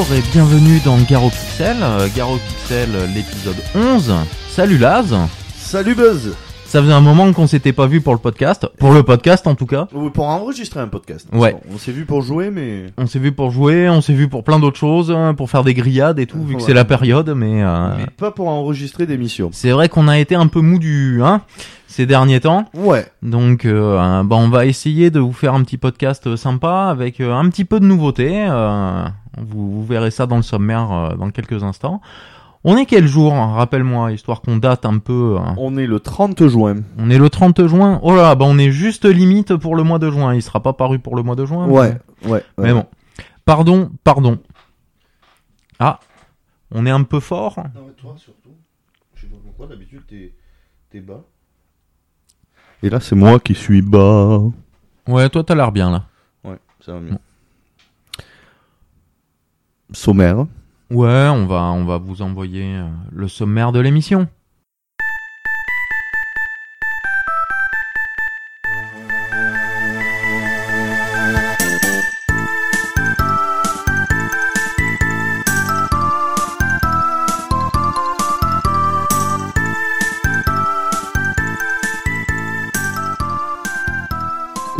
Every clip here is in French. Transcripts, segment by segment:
Et bienvenue dans Garo Pixel, euh, Garo Pixel l'épisode 11. Salut Laz Salut Buzz Ça faisait un moment qu'on s'était pas vu pour le podcast, pour le podcast en tout cas. Ou Pour enregistrer un podcast. Ouais. On s'est vu pour jouer, mais... On s'est vu pour jouer, on s'est vu pour plein d'autres choses, hein, pour faire des grillades et tout, vu que c'est la période, mais, euh, mais pas pour enregistrer d'émissions. c'est vrai qu'on a été un peu mou du, hein, ces derniers temps. Ouais. Donc, euh, bah, on va essayer de vous faire un petit podcast sympa avec euh, un petit peu de nouveautés. euh, vous, vous verrez ça dans le sommaire euh, dans quelques instants. On est quel jour hein, Rappelle-moi, histoire qu'on date un peu. hein. On est le 30 juin. On est le 30 juin. Oh là, bah on est juste limite pour le mois de juin. Il sera pas paru pour le mois de juin. Ouais. Ouais. Mais, mais bon. Pardon, pardon. Ah, on est un peu fort. Non, mais toi surtout. Je sais pas pourquoi, d'habitude t'es, t'es bas. Et là, c'est moi qui suis bas. Ouais, toi t'as l'air bien là. Ouais, ça va mieux. Sommaire. Ouais, on va, vous envoyer euh, le sommaire de l'émission.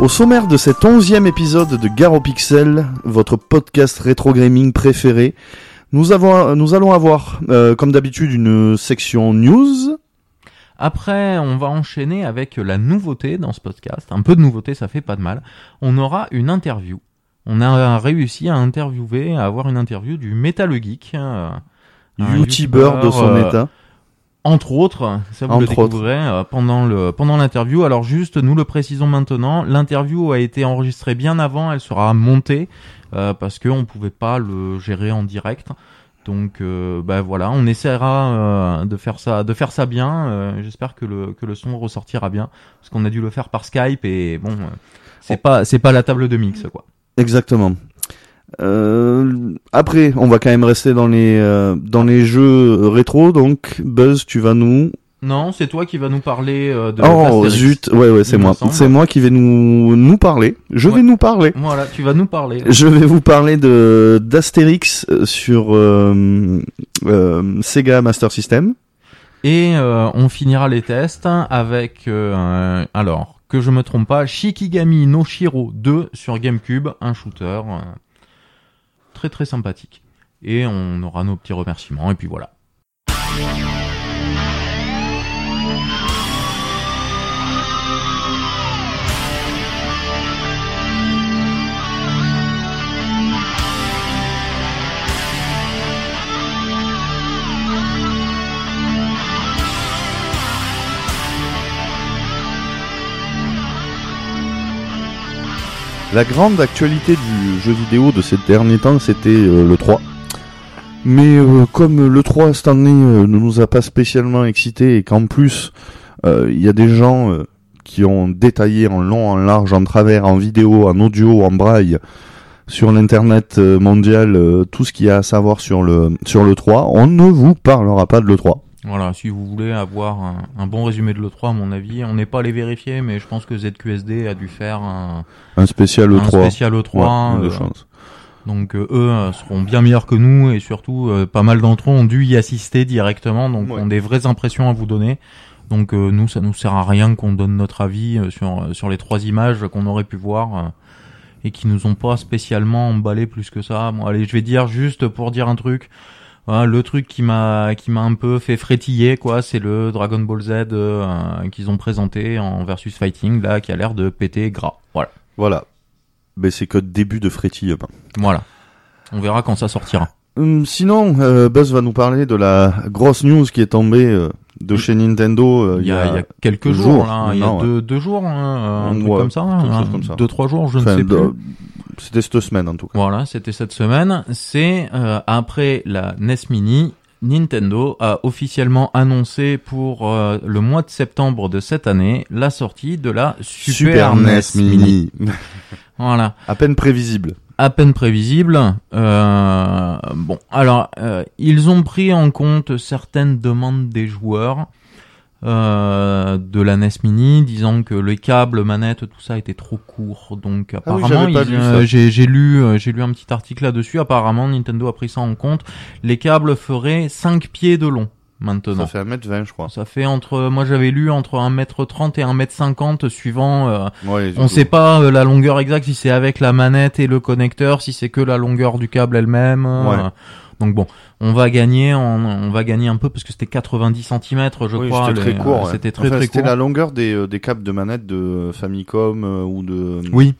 Au sommaire de cet onzième épisode de Garo Pixel, votre podcast rétro gaming préféré, nous, avons, nous allons avoir, euh, comme d'habitude, une section news. Après, on va enchaîner avec la nouveauté dans ce podcast. Un peu de nouveauté, ça fait pas de mal. On aura une interview. On a réussi à interviewer, à avoir une interview du Metal Geek. euh, YouTuber de son euh, état. Entre autres, ça vous Entre le découvrez euh, pendant le pendant l'interview. Alors juste, nous le précisons maintenant, l'interview a été enregistrée bien avant, elle sera montée euh, parce que on pouvait pas le gérer en direct. Donc euh, bah voilà, on essaiera euh, de faire ça de faire ça bien. Euh, J'espère que le que le son ressortira bien parce qu'on a dû le faire par Skype et bon, euh, c'est pas c'est pas la table de mix quoi. Exactement. Euh, après, on va quand même rester dans les euh, dans les jeux rétro. Donc, Buzz, tu vas nous. Non, c'est toi qui va nous parler euh, de oh zut, ouais ouais, c'est moi. C'est moi qui vais nous nous parler. Je Ouais. vais nous parler. Voilà, tu vas nous parler. Je vais vous parler de d'Astérix euh, sur euh, euh, Sega Master System. Et euh, on finira les tests avec, euh, un- alors, que je me trompe pas, Shikigami no Shiro 2 sur GameCube, un shooter euh, très sympathique. Et on aura nos petits remerciements, et puis voilà. La grande actualité du jeu vidéo de ces derniers temps, c'était euh, le 3. Mais euh, comme le 3 cette année euh, ne nous a pas spécialement excité et qu'en plus il y a des gens qui ont détaillé en long, en large, en travers, en vidéo, en audio, en braille sur l'internet mondial tout ce qu'il y a à savoir sur le sur le 3, on ne vous parlera pas de le 3. Voilà, si vous voulez avoir un, un bon résumé de l'E3, à mon avis, on n'est pas allé vérifier, mais je pense que ZQSD a dû faire un, Un spécial un E3. spécial E3. Ouais, de euh, chance. donc euh, eux euh, seront bien meilleurs que nous, et surtout, euh, pas mal d'entre eux ont dû y assister directement, donc Ouais. ont des vraies impressions à vous donner. Donc euh, nous, ça nous sert à rien qu'on donne notre avis sur sur les trois images qu'on aurait pu voir et qui nous ont pas spécialement emballé plus que ça. Bon, allez, je vais dire juste pour dire un truc. Voilà, le truc qui m'a qui m'a un peu fait frétiller quoi, c'est le Dragon Ball Z euh, qu'ils ont présenté en versus fighting là, qui a l'air de péter gras. Voilà, Voilà. Mais c'est que début de frétillement. voilà. On verra quand ça sortira. Hum, sinon, euh, Buzz va nous parler de la grosse news qui est tombée euh, de chez Nintendo euh, Il y, a, il y a quelques jours, jours, là, il y a deux, deux jours, hein, un truc Ouais, comme ça, hein, chose comme ça. deux trois jours, je ne sais plus. C'était cette semaine en tout cas. Voilà, c'était cette semaine. C'est euh, après la NES Mini, Nintendo a officiellement annoncé pour euh, le mois de septembre de cette année la sortie de la Super, NES, Mini. Voilà, À peine prévisible. à peine prévisible. Euh, bon, alors euh, ils ont pris en compte certaines demandes des joueurs. Euh, de la NES Mini, disant que les câbles, manettes, tout ça était trop court. Donc Ah oui, apparemment, euh, j'ai j'ai lu, euh, j'ai lu un petit article là-dessus. Apparemment, Nintendo a pris ça en compte. Les câbles feraient 5 pieds de long maintenant. Ça fait 1m20, je crois. Ça fait entre, moi j'avais lu entre 1m30 et 1m50 suivant, euh, Ouais, on sait pas euh, la longueur exacte si c'est avec la manette et le connecteur, si c'est que la longueur du câble elle-même. euh, Ouais. Donc bon, on va gagner, on, on va gagner un peu parce que c'était 90 cm, je Oui, crois. c'était très court. euh, ouais. C'était très Enfin, très C'était court. la longueur des, euh, des câbles de manette de Famicom euh, ou de. Oui,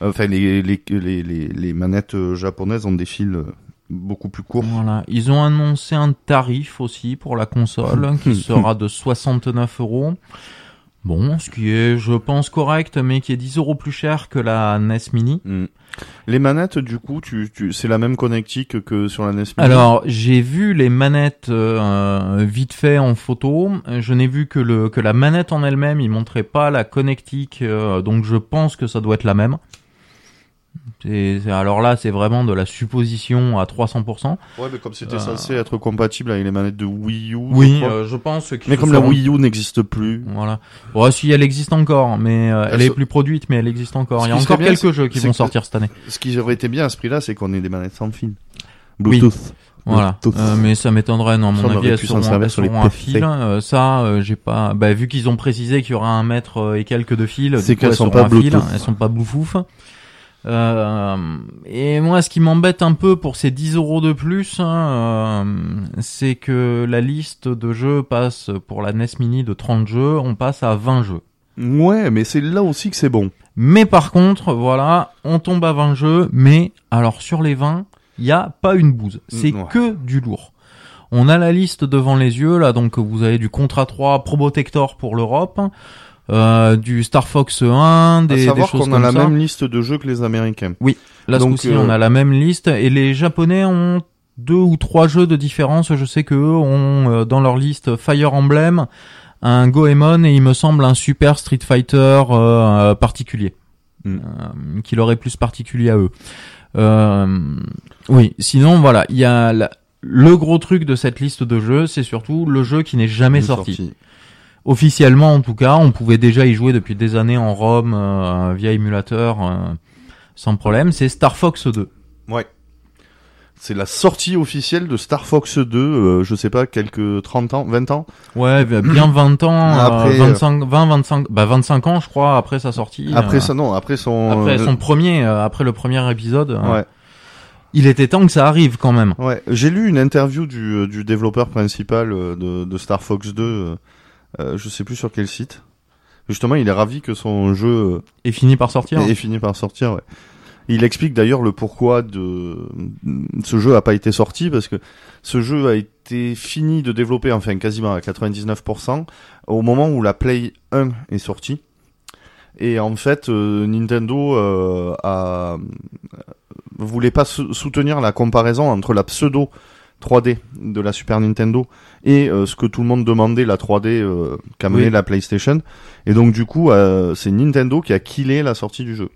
Enfin, les, les, les, les, manettes euh, japonaises ont des fils euh, beaucoup plus courts. voilà. Ils ont annoncé un tarif aussi pour la console qui sera de 69 euros. Bon, ce qui est, je pense, correct, mais qui est 10 euros plus cher que la NES Mini. Mm. Les manettes, du coup, tu, tu, c'est la même connectique que sur la NES Mini? Alors, j'ai vu les manettes euh, vite fait en photo. Je n'ai vu que le que la manette en elle-même, il montrait pas la connectique, euh, donc je pense que ça doit être la même. Alors là, c'est vraiment de la supposition à 300%. Ouais, mais comme c'était Euh. censé être compatible avec les manettes de Wii U. Oui, je euh, je pense. mais comme la Wii U n'existe plus. Voilà. Bon, si elle existe encore, mais euh, elle Elle est plus produite, mais elle existe encore. Ce Il y a encore bien, quelques jeux qui vont que- sortir cette année. Ce qui aurait été bien à ce prix-là, c'est qu'on ait des manettes sans fil. Oui. Bluetooth. Voilà. Euh, mais ça m'étonnerait. Non, à mon on avis, elles seront, elles sur seront un fil. Euh, ça, euh, j'ai pas. Bah, vu qu'ils ont précisé qu'il y aura un mètre euh, et quelques de fil, C'est qu'elles elles sont pas fil, elles sont pas Bluetooth. Euh, et moi, ce qui m'embête un peu pour ces 10 euros de plus, hein, euh, c'est que la liste de jeux passe pour la NES Mini de 30 jeux, on passe à 20 jeux. Ouais, mais c'est là aussi que c'est bon. Mais par contre, voilà, on tombe à 20 jeux, mais alors sur les 20, il y a pas une bouse. C'est Ouais. que du lourd. On a la liste devant les yeux, là, donc vous avez du Contra 3 Probotector pour l'Europe, euh, du Star Fox 1, des, à des choses qu'on a comme la ça. même liste de jeux que les Américains. Là, ce donc, coup-ci, euh, on a la même liste, et les Japonais ont deux ou trois jeux de différence. Je sais que eux ont euh, dans leur liste Fire Emblem, un Goemon et il me semble un Super Street Fighter euh, particulier, Mm. qui leur est plus particulier à eux. Euh, oui, sinon voilà, il y a la- le gros truc de cette liste de jeux, c'est surtout le jeu qui n'est jamais sorti. Officiellement, en tout cas, on pouvait déjà y jouer depuis des années en ROM euh, via émulateur euh, sans problème. C'est Star Fox 2. Ouais. C'est la sortie officielle de Star Fox 2, euh, je sais pas, quelques 30 ans, 20 ans. Ouais, bien 20 ans, Après, euh, 25, 20, 25, bah 25 ans, je crois, après sa sortie. Après ça, non, après son... après son premier, après le premier épisode, Ouais, il était temps que ça arrive quand même. ouais. J'ai lu une interview du, du développeur principal de, de Star Fox 2, euh, je sais plus sur quel site. Justement, il est ravi que son jeu euh, Et fini par sortir. est fini par sortir, ouais. Il explique d'ailleurs le pourquoi de ce jeu a pas été sorti parce que ce jeu a été fini de développer enfin quasiment à 99% au moment où la Play 1 est sortie. Et en fait, euh, Nintendo euh, a voulait pas sou- soutenir la comparaison entre la pseudo 3D de la Super Nintendo et euh, ce que tout le monde demandait la 3D euh, qu'amenait Oui. la PlayStation. Et donc du coup, euh, c'est Nintendo qui a killé la sortie du jeu.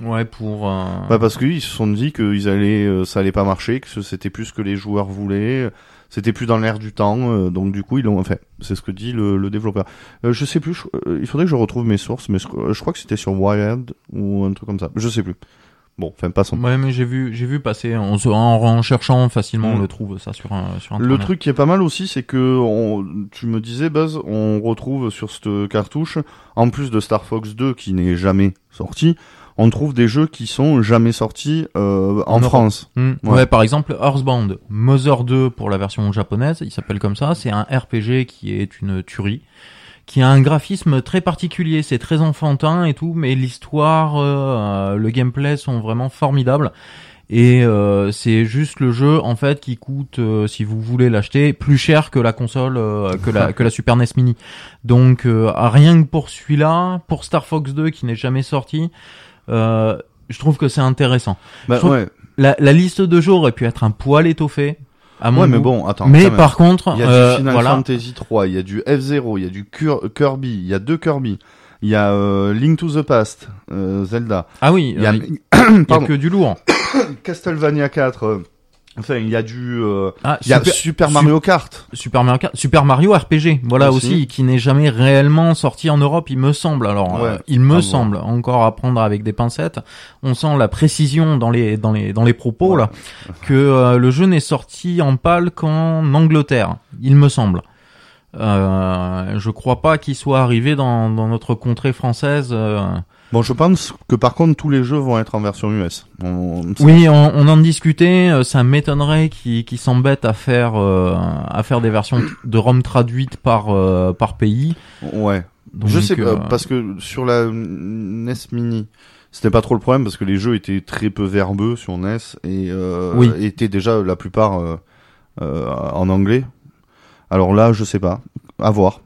Ouais, pour. euh, Bah parce qu'ils se sont dit que ils allaient, euh, ça allait pas marcher, que c'était plus ce que les joueurs voulaient, c'était plus dans l'air du temps, euh, donc du coup ils l'ont fait. C'est ce que dit le, le développeur. Euh, je sais plus, je- euh, il faudrait que je retrouve mes sources, mais je, je crois que c'était sur Wired ou un truc comme ça. Je sais plus. Bon, enfin passons. Ouais, mais j'ai vu, j'ai vu passer en, en, en cherchant facilement, on Mm. le trouve ça sur un, sur Le truc qui est pas mal aussi, c'est que on, tu me disais Buzz, on retrouve sur cette cartouche, en plus de Star Fox 2 qui n'est jamais sorti, on trouve des jeux qui sont jamais sortis euh, en. France. Ouais. Ouais. par exemple, Earthbound, Mother 2 pour la version japonaise, il s'appelle comme ça, c'est un RPG qui est une tuerie, qui a un graphisme très particulier, c'est très enfantin et tout, mais l'histoire, euh, le gameplay sont vraiment formidables. Et euh, c'est juste le jeu en fait qui coûte, euh, si vous voulez l'acheter, plus cher que la console, euh, que la que la Super NES Mini. Donc euh, rien que pour celui-là, pour Star Fox 2 qui n'est jamais sorti, euh, je trouve que c'est intéressant. Bah, ouais. La, la liste de jeux aurait pu être un poil étoffée. À mon Ouais, mais bon, attends. mais par contre, il y a euh, du Final voilà. Fantasy 3, il y a du F0, il y a du Cur- Kirby, il y a deux Kirby, il y a euh, Link to the Past, euh, Zelda, Ah oui, il y a, euh, y a que du lourd. Castlevania 4, euh, Enfin, il y a du, euh, Ah, il y a Super, Super Mario Kart. Super Mario, Kart- Super Mario RPG, voilà Aussi. aussi, qui n'est jamais réellement sorti en Europe, il me semble. Alors, Ouais, euh, il me voir. semble encore à prendre avec des pincettes. On sent la précision dans les dans les dans les propos Ouais. là que euh, le jeu n'est sorti en pâle qu'en Angleterre, il me semble. Euh, je crois pas qu'il soit arrivé dans dans notre contrée française. Bon, je pense que par contre tous les jeux vont être en version US. On- Oui, on, on en discutait. euh, Ça m'étonnerait qu'ils s'embêtent à faire euh, à faire des versions de ROM traduites par euh, par pays. Ouais. Donc, je sais pas, euh, parce que sur la NES Mini, c'était pas trop le problème parce que les jeux étaient très peu verbeux sur NES et euh, Oui. étaient déjà la plupart en anglais. Alors là, je sais pas, à voir.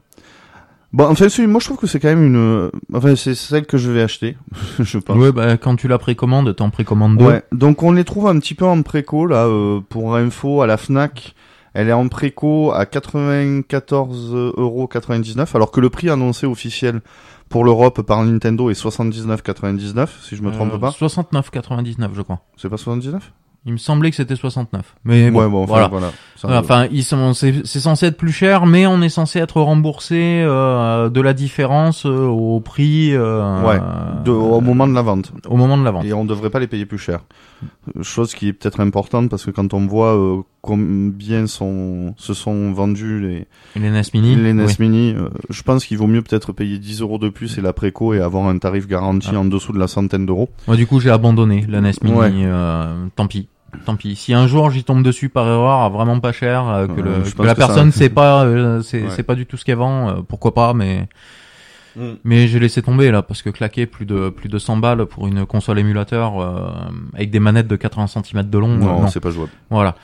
Bon, enfin, celui- moi je trouve que c'est quand même une, euh, enfin c'est celle que je vais acheter, je pense. Ouais, bah, quand tu la précommandes, t'en précommandes deux. Ouais, donc on les trouve un petit peu en préco là euh, pour info à la Fnac. Elle est en préco à 94,99€ alors que le prix annoncé officiel pour l'Europe par Nintendo est 79,99 si je me trompe Euh, pas. 69,99 je crois. C'est pas 79 Il me semblait que c'était 69. Mais bon, Ouais bon, enfin, voilà. voilà. Ouais, Enfin, ils sont, c'est, censé être plus cher, mais on est censé être remboursé euh, de la différence euh, au prix. euh, Ouais, de- au moment de la vente. au moment de la vente. Et on devrait pas les payer plus cher. Chose qui est peut-être importante parce que quand on voit euh, combien sont, se sont vendus les, les NES Mini. Les NES oui. Mini, euh, je pense qu'il vaut mieux peut-être payer 10 euros de plus et la préco et avoir un tarif garanti Ah. en dessous de la centaine d'euros. Moi, du coup, j'ai abandonné la NES Mini. Ouais. euh, tant pis. Tant pis. Si un jour j'y tombe dessus par erreur à vraiment pas cher, euh, que, le, que la que personne sait pas, euh, c'est, Ouais. pas du tout ce qu'elle vend, euh, pourquoi pas, mais mais j'ai laissé tomber là parce que claquer plus de plus de 100 balles pour une console émulateur euh, avec des manettes de 80 cm de long, euh, non, non. c'est pas jouable. Voilà.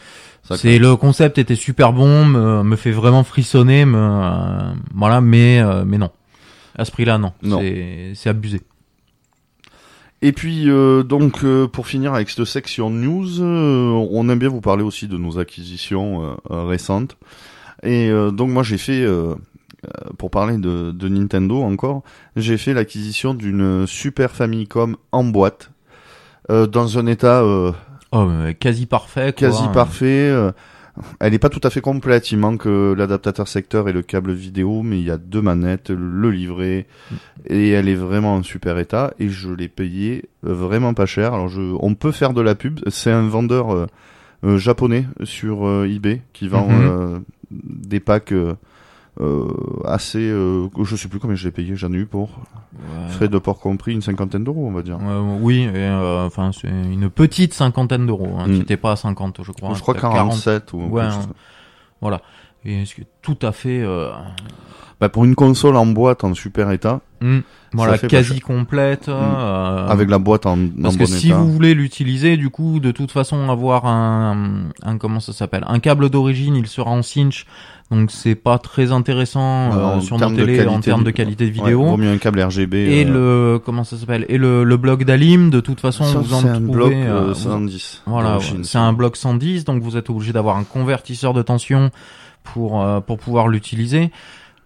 C'est le concept était super bon, me, me fait vraiment frissonner, me, euh, voilà, mais euh, mais non. À ce prix-là, non. Non. C'est abusé. Et puis euh, donc euh, pour finir avec cette section news, euh, on aime bien vous parler aussi de nos acquisitions euh, euh, récentes. Et euh, donc moi j'ai fait, pour parler de, de Nintendo encore, j'ai fait l'acquisition d'une Super Famicom en boîte, euh, dans un état euh, Oh, mais quasi parfait. Quoi. quasi parfait. Elle n'est pas tout à fait complète. Il manque euh, l'adaptateur secteur et le câble vidéo, mais il y a deux manettes, le livret, et elle est vraiment en super état. Et je l'ai payé euh, vraiment pas cher. Alors, je, on peut faire de la pub. C'est un vendeur euh, euh, japonais sur eBay qui vend Mhm. des packs assez. euh, je sais plus combien je l'ai payé. J'en ai eu pour Ouais. frais de port compris une cinquantaine d'euros, on va dire. Euh, oui, euh, enfin c'est une petite cinquantaine d'euros. Hein, Mm. qui était pas à 50, je crois. je crois C'était à 40. 47 ou Ouais, hein. Voilà. Et ce qui est tout à fait, euh, Bah, pour une console en boîte en super état, hmm, voilà, pas quasi complète. euh, avec la boîte en, en Parce bon que si état. vous voulez l'utiliser, du coup, de toute façon, avoir un, un comment ça s'appelle, un câble d'origine, il sera en cinch, donc c'est pas très intéressant Ouais, euh, en sur nos télé en qualité termes de qualité de Ouais, vidéo. vaut mieux un câble RGB. et euh, le comment ça s'appelle? Et le, le bloc d'Alim de toute façon ça, vous en c'est un trouvez bloc euh, euh, vous- 110. voilà d'origine. ouais, c'est un bloc 110 donc vous êtes obligé d'avoir un convertisseur de tension pour euh, pour pouvoir l'utiliser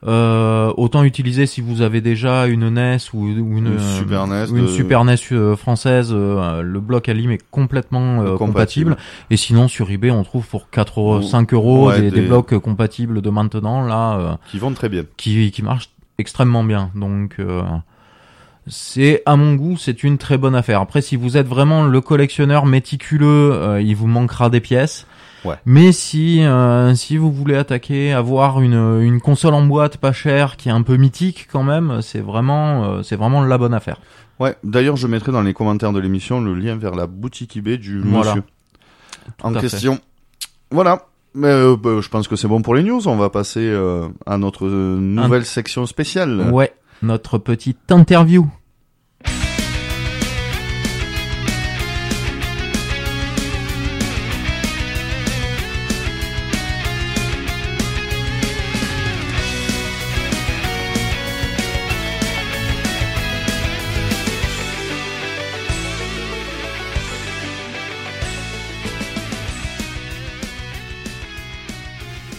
euh, autant utiliser si vous avez déjà une NES ou, ou une, Une euh, Super NES ou une de- Super NES euh, française euh, le bloc Alim est complètement euh, Compatible. compatible et sinon sur eBay on trouve pour 4 euros, Ou- 5 euros ouais, des, des des- blocs euh, compatibles de maintenant là euh, Qui vont très bien. qui, qui marche extrêmement bien. Donc euh, c'est à mon goût, c'est une très bonne affaire. Après, si vous êtes vraiment le collectionneur méticuleux, euh, il vous manquera des pièces. Ouais. Mais si euh, si vous voulez attaquer, avoir une une console en boîte pas chère, qui est un peu mythique quand même, c'est vraiment euh, c'est vraiment la bonne affaire. Ouais. D'ailleurs, je mettrai dans les commentaires de l'émission le lien vers la boutique eBay du Voilà. monsieur en fait. question. Voilà. Mais euh, bah, je pense que c'est bon pour les news. On va passer euh, à notre euh, nouvelle section spéciale. Ouais, notre petite interview.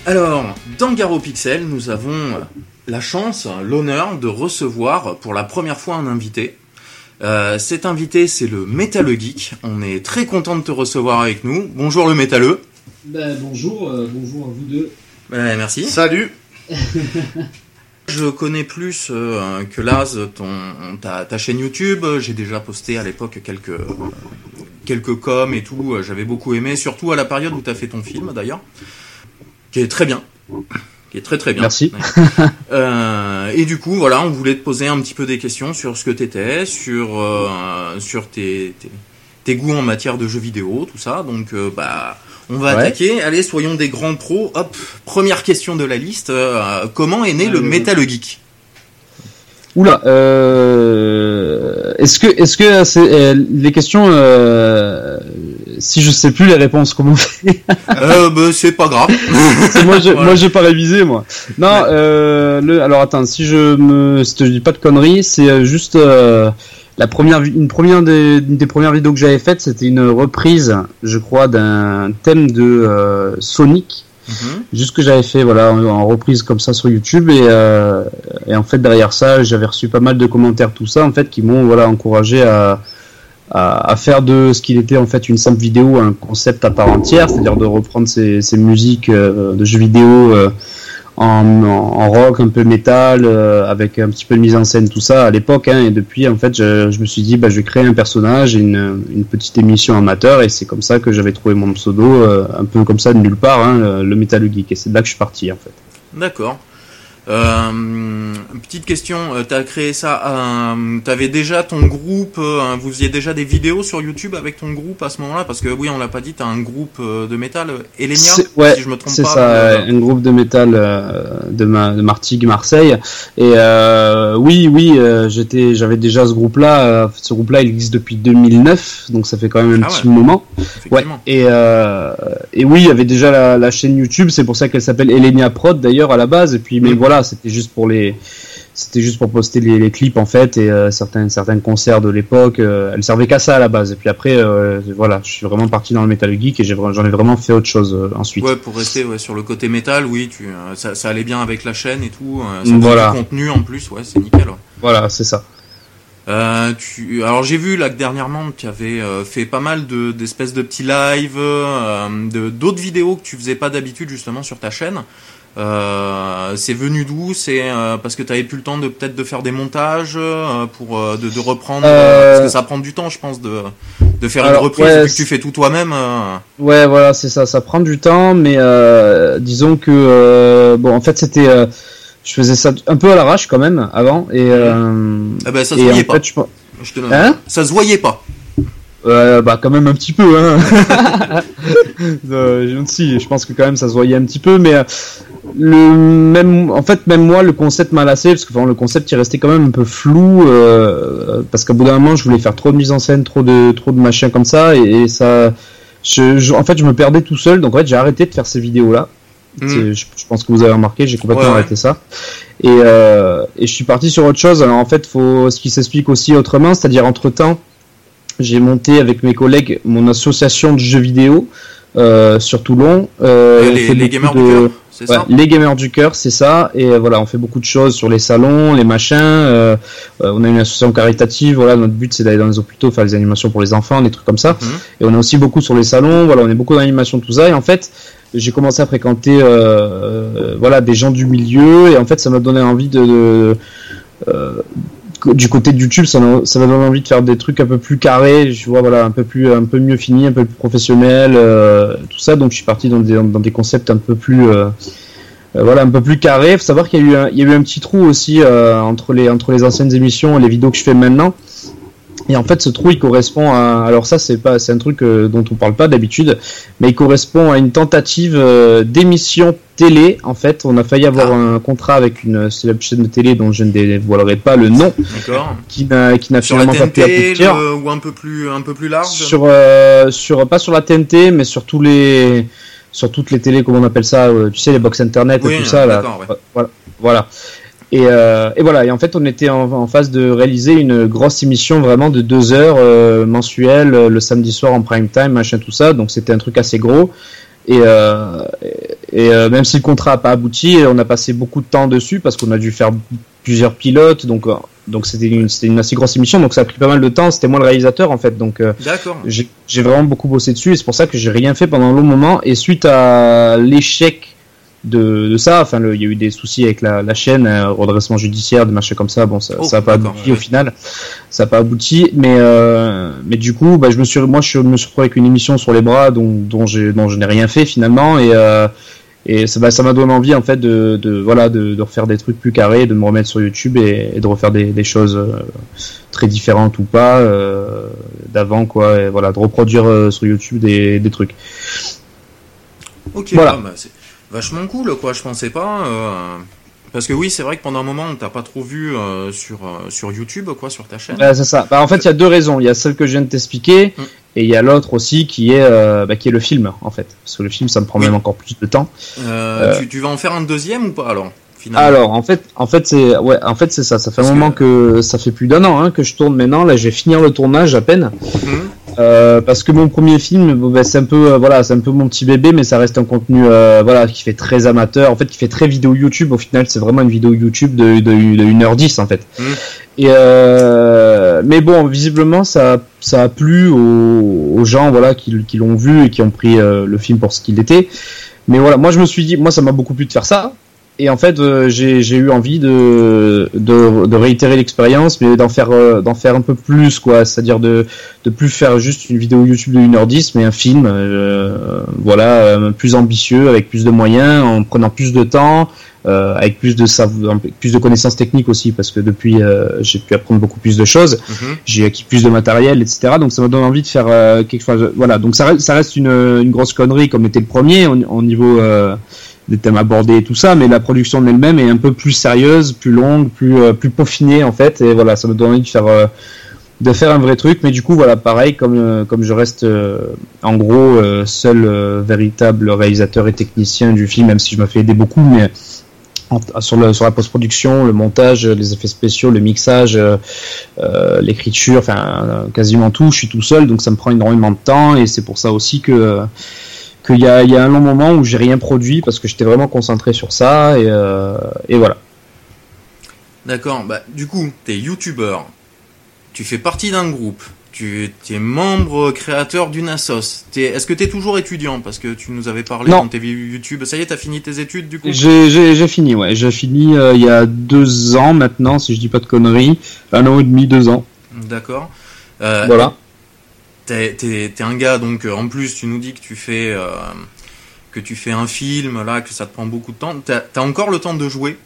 Alors, dans Garo Pixel, nous avons la chance, l'honneur de recevoir pour la première fois un invité. Euh, cet invité, c'est le Métalleux Geek. On est très content de te recevoir avec nous. Bonjour le Métalleux. Ben, bonjour, euh, bonjour à vous deux. Ben, merci. Salut Je connais plus euh, que Laz ton, ta, ta chaîne YouTube. J'ai déjà posté à l'époque quelques, quelques coms et tout. J'avais beaucoup aimé, surtout à la période où tu as fait ton film d'ailleurs, qui est très bien. Qui est très très bien. Merci. Euh, et du coup, voilà, on voulait te poser un petit peu des questions sur ce que t'étais, sur, euh, sur tes, tes, tes goûts en matière de jeux vidéo, tout ça. Donc, euh, bah, on va Ouais. attaquer. Allez, soyons des grands pros. Hop, première question de la liste. Euh, comment est né le Metal Geek? Oula, euh, est-ce que, est-ce que c'est euh, les questions, euh, si je sais plus les réponses, comment on fait euh, bah, C'est pas grave. Moi, je, Voilà. j'ai pas révisé, moi. Non, Ouais. euh, le, alors attends, si je me, si je dis pas de conneries, c'est euh, juste euh, la première, une première des, une des premières vidéos que j'avais faiite, c'était une reprise, je crois, d'un thème de euh, Sonic. Mhm. Juste que j'avais fait voilà en, en reprise comme ça sur YouTube et, et en fait derrière ça j'avais reçu pas mal de commentaires tout ça en fait qui m'ont voilà encouragé à, à, faire de ce qu'il était en fait une simple vidéo un concept à part entière c'est-à-dire de reprendre ces musiques euh, de jeux vidéo euh, en, rock un peu métal euh, avec un petit peu de mise en scène tout ça à l'époque hein, et depuis en fait je, me suis dit bah je vais créer un personnage une, une petite émission amateur et c'est comme ça que j'avais trouvé mon pseudo un peu comme ça de nulle part hein, le, le Metal Geek et c'est de là que je suis parti en fait D'accord. Euh, petite question, euh, t'as créé ça, euh, t'avais déjà ton groupe, euh, vous faisiez déjà des vidéos sur YouTube avec ton groupe à ce moment-là? Parce que oui, on l'a pas dit, t'as un groupe euh, de métal, Elenia, C'est- ouais, si je me trompe c'est pas. ça, euh, un groupe de métal de, ma, de Martigues, Marseille. Et oui, oui, j'étais, j'avais déjà ce groupe-là. ce groupe-là, il existe depuis 2009, donc ça fait quand même un Ah petit ouais. moment. Ouais. Et et oui, il y avait déjà la, la chaîne YouTube. C'est pour ça qu'elle s'appelle Elenia Prod d'ailleurs à la base. Et puis, mais Mhm. voilà, c'était juste pour les c'était juste pour poster les, les clips en fait et euh, certains certains concerts de l'époque euh, elle servait qu'à ça à la base et puis après euh, voilà je suis vraiment parti dans le Metal Geek et j'en ai vraiment fait autre chose euh, ensuite Ouais, pour rester ouais, sur le côté métal, oui, tu, ça, ça allait bien avec la chaîne et tout. ça Voilà. du contenu en plus, ouais, c'est nickel. ouais. Voilà, c'est ça. Euh, tu, alors j'ai vu là que dernièrement tu avais euh, fait pas mal de d'espèces de petits lives, euh, d'autres vidéos que tu faisais pas d'habitude justement sur ta chaîne. Euh, c'est venu d'où? C'est euh, parce que tu avais plus le temps de peut-être de faire des montages euh, pour de, de reprendre parce que ça prend du temps je pense de de faire Alors, une reprise ouais, vu que tu fais tout toi-même. Ouais, voilà, c'est ça. Ça prend du temps, mais disons que bon, en fait, c'était, je faisais ça un peu à l'arrache quand même avant, et Ah ben ça se voyait pas. fait, je, Je te... Hein? Ça se voyait pas. euh, bah quand même un petit peu, hein. euh, je- si, je pense que quand même ça se voyait un petit peu, mais le même, en fait, même moi, le concept m'a lassé parce que enfin, le concept il restait quand même un peu flou, euh, parce qu'à bout d'un moment, je voulais faire trop de mise en scène, trop de, trop de machins comme ça, et, et ça, je, je- en fait, je me perdais tout seul, donc en fait, j'ai arrêté de faire ces vidéos là. Mm. Je, je pense que vous avez remarqué, j'ai complètement Ouais, ouais. arrêté ça. Et, euh, et je suis parti sur autre chose. Alors en fait, faut ce qui s'explique aussi autrement, c'est-à-dire entre temps, j'ai monté avec mes collègues mon association de jeux vidéo euh, sur Toulon. Euh, les, gamers de- du cœur, c'est Ouais, ça? les gamers du cœur, c'est ça. Et euh, voilà, on fait beaucoup de choses sur les salons, les machins. euh, on a une association caritative. Voilà, notre but c'est d'aller dans les hôpitaux faire des animations pour les enfants, des trucs comme ça. Mhm. Et on est aussi beaucoup sur les salons. Voilà, on est beaucoup dans l'animation, tout ça. Et en fait, j'ai commencé à fréquenter voilà des gens du milieu. Et en fait, ça m'a donné envie de, de euh, du côté de YouTube, ça m'a donné envie de faire des trucs un peu plus carrés, je vois voilà un peu plus un peu mieux fini, un peu plus professionnel, euh, tout ça. Donc je suis parti dans des concepts un peu plus euh, euh, voilà un peu plus carrés. Faut savoir qu'il y a eu un, il y a eu un petit trou aussi euh, entre les anciennes émissions et les vidéos que je fais maintenant. Et en fait, ce trou, il correspond à. Alors ça, c'est pas, c'est un truc euh, dont on parle pas d'habitude, mais il correspond à une tentative euh, d'émission télé. En fait, on a failli avoir un contrat avec une célèbre chaîne de télé dont je ne dévoilerai pas le nom, qui n'a, qui n'a la finalement pas pu aboutir. le- ou un peu plus un peu plus large? Sur, euh, sur, pas sur la TNT, mais sur tous les, sur toutes les télés, comment on appelle ça, euh, tu sais, les box internet Oui, et tout ça là. ouais. Voilà, voilà. Et, euh, et voilà. Et en fait, on était en, en phase de réaliser une grosse émission vraiment de deux heures euh, mensuelle, euh, le samedi soir en prime time, machin, tout ça. Donc c'était un truc assez gros. Et, euh, et, et, même si le contrat n'a pas abouti, on a passé beaucoup de temps dessus parce qu'on a dû faire plusieurs pilotes. Donc Donc c'était une, assez grosse émission, donc ça a pris pas mal de temps. C'était moi le réalisateur en fait, donc euh, j'ai vraiment beaucoup bossé dessus et c'est pour ça que j'ai rien fait pendant un long moment. Et suite à l'échec de, de ça, enfin il y a eu des soucis avec la, la chaîne, euh, redressement judiciaire, des machins comme ça. Bon, ça, Oh, ça pas abouti ouais. au final, ça a pas abouti. Mais euh, mais du coup, bah, je me suis, moi je me suis retrouvé avec une émission sur les bras dont dont je n'ai rien fait finalement et euh, et ça m'a ça m'a donné envie en fait de, de voilà de, de refaire des trucs plus carrés, de me remettre sur YouTube et, et de refaire des, des choses très différentes ou pas d'avant quoi. Et voilà, de reproduire sur YouTube des, des trucs. Ok, Voilà. ah, bah, vachement cool, quoi. Je pensais pas. euh, Parce que oui, c'est vrai que pendant un moment, on t'a pas trop vu euh, sur, euh, sur YouTube, quoi, sur ta chaîne. Ouais, c'est ça. Bah, en fait, il y a deux raisons. Il y a celle que je viens de t'expliquer Mm. et il y a l'autre aussi qui est euh, bah, qui est le film en fait. Parce que le film, ça me prend Oui. même encore plus de temps. Tu, tu vas en faire un deuxième ou pas alors finalement? Alors en fait, en fait c'est ouais, en fait c'est ça. Ça fait Parce un moment que- que... ça fait plus d'un an hein, que je tourne maintenant. Là, je vais finir le tournage à peine. Mhm. Euh, parce que mon premier film, bon, ben, c'est un peu, euh, voilà, c'est un peu mon petit bébé, mais ça reste un contenu, euh, voilà, qui fait très amateur, en fait, qui fait très vidéo YouTube. Au final, c'est vraiment une vidéo YouTube de, de, de 1h10 en fait. Mm. Et euh, mais bon, visiblement, ça, ça a plu aux, aux gens, voilà, qui, qui l'ont vu et qui ont pris le film pour ce qu'il était. Mais voilà, moi, je me suis dit, moi, ça m'a beaucoup plu de faire ça. Et en fait, euh, j'ai eu envie de, de, de réitérer l'expérience, mais d'en faire, euh, d'en faire un peu plus, quoi. C'est-à-dire de, de plus faire juste une vidéo YouTube de 1h10, mais un film, euh, voilà, euh, plus ambitieux, avec plus de moyens, en prenant plus de temps, euh, avec plus de plus de connaissances techniques aussi, parce que depuis, euh, j'ai pu apprendre beaucoup plus de choses Mhm. j'ai acquis plus de matériel, etc. Donc ça me donne envie de faire euh, quelque chose. Voilà, donc ça reste, ça reste une, une grosse connerie comme était le premier au, au niveau euh, des thèmes abordés et tout ça, mais la production en elle-même est un peu plus sérieuse, plus longue, plus euh, plus peaufinée en fait. Et voilà, ça me donne envie de faire euh, de faire un vrai truc. Mais du coup, voilà, pareil, comme euh, comme je reste euh, en gros euh, seul euh, véritable réalisateur et technicien du film, même si je me fais aider beaucoup, mais sur, le, sur la post-production, le montage, les effets spéciaux, le mixage, l'écriture, enfin quasiment tout, je suis tout seul, donc ça me prend énormément de temps et c'est pour ça aussi que qu'il y a, il y a un long moment où j'ai rien produit parce que j'étais vraiment concentré sur ça et, euh, et voilà. D'accord. Bah, du coup, t'es youtubeur. Tu fais partie d'un groupe. Tu es membre créateur d'une assos. T'es- Est-ce que tu es toujours étudiant? Parce que tu nous avais parlé Non. dans tes YouTube. Ça y est, t'as fini tes études du coup? J'ai fini, ouais, j'ai fini euh, il y a deux ans maintenant, si je dis pas de conneries, un an et demi, deux ans, D'accord. Euh, voilà. T'es, un gars, donc euh, en plus, tu nous dis que tu fais euh, que tu fais un film, là, que ça te prend beaucoup de temps. T'as encore le temps de jouer?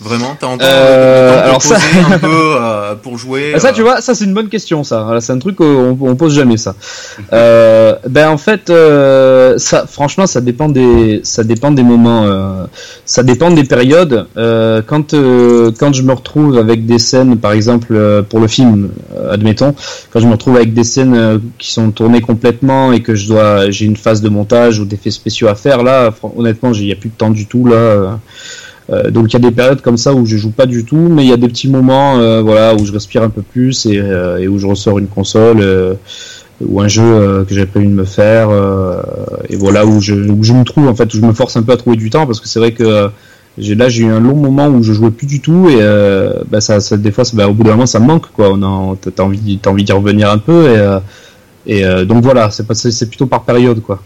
Vraiment T'as encore Euh, alors ça- un peu euh, pour jouer ça, euh, tu vois, ça c'est une bonne question, ça. Voilà, C'est un truc qu'on on pose jamais, ça. Euh, ben en fait, euh, ça, franchement, ça dépend des, ça dépend des moments, euh, ça dépend des périodes. Euh, quand, euh, quand je me retrouve avec des scènes, par exemple euh, pour le film, admettons, quand je me retrouve avec des scènes qui sont tournées complètement et que je dois, j'ai une phase de montage ou d'effets spéciaux à faire, là, honnêtement, il y a plus de temps du tout là. Euh, donc il y a des périodes comme ça où je joue pas du tout, mais il y a des petits moments, euh, voilà, où je respire un peu plus et, euh, et où je ressors une console euh, ou un jeu euh, que j'avais prévu de me faire, euh, et voilà où je, où je me trouve en fait, où je me force un peu à trouver du temps parce que c'est vrai que là j'ai eu un long moment où je jouais plus du tout et bah, ça, ça des fois bah, au bout d'un moment ça manque quoi, on t'as envie t'as envie d'y revenir un peu et et donc voilà, c'est c'est plutôt par période quoi.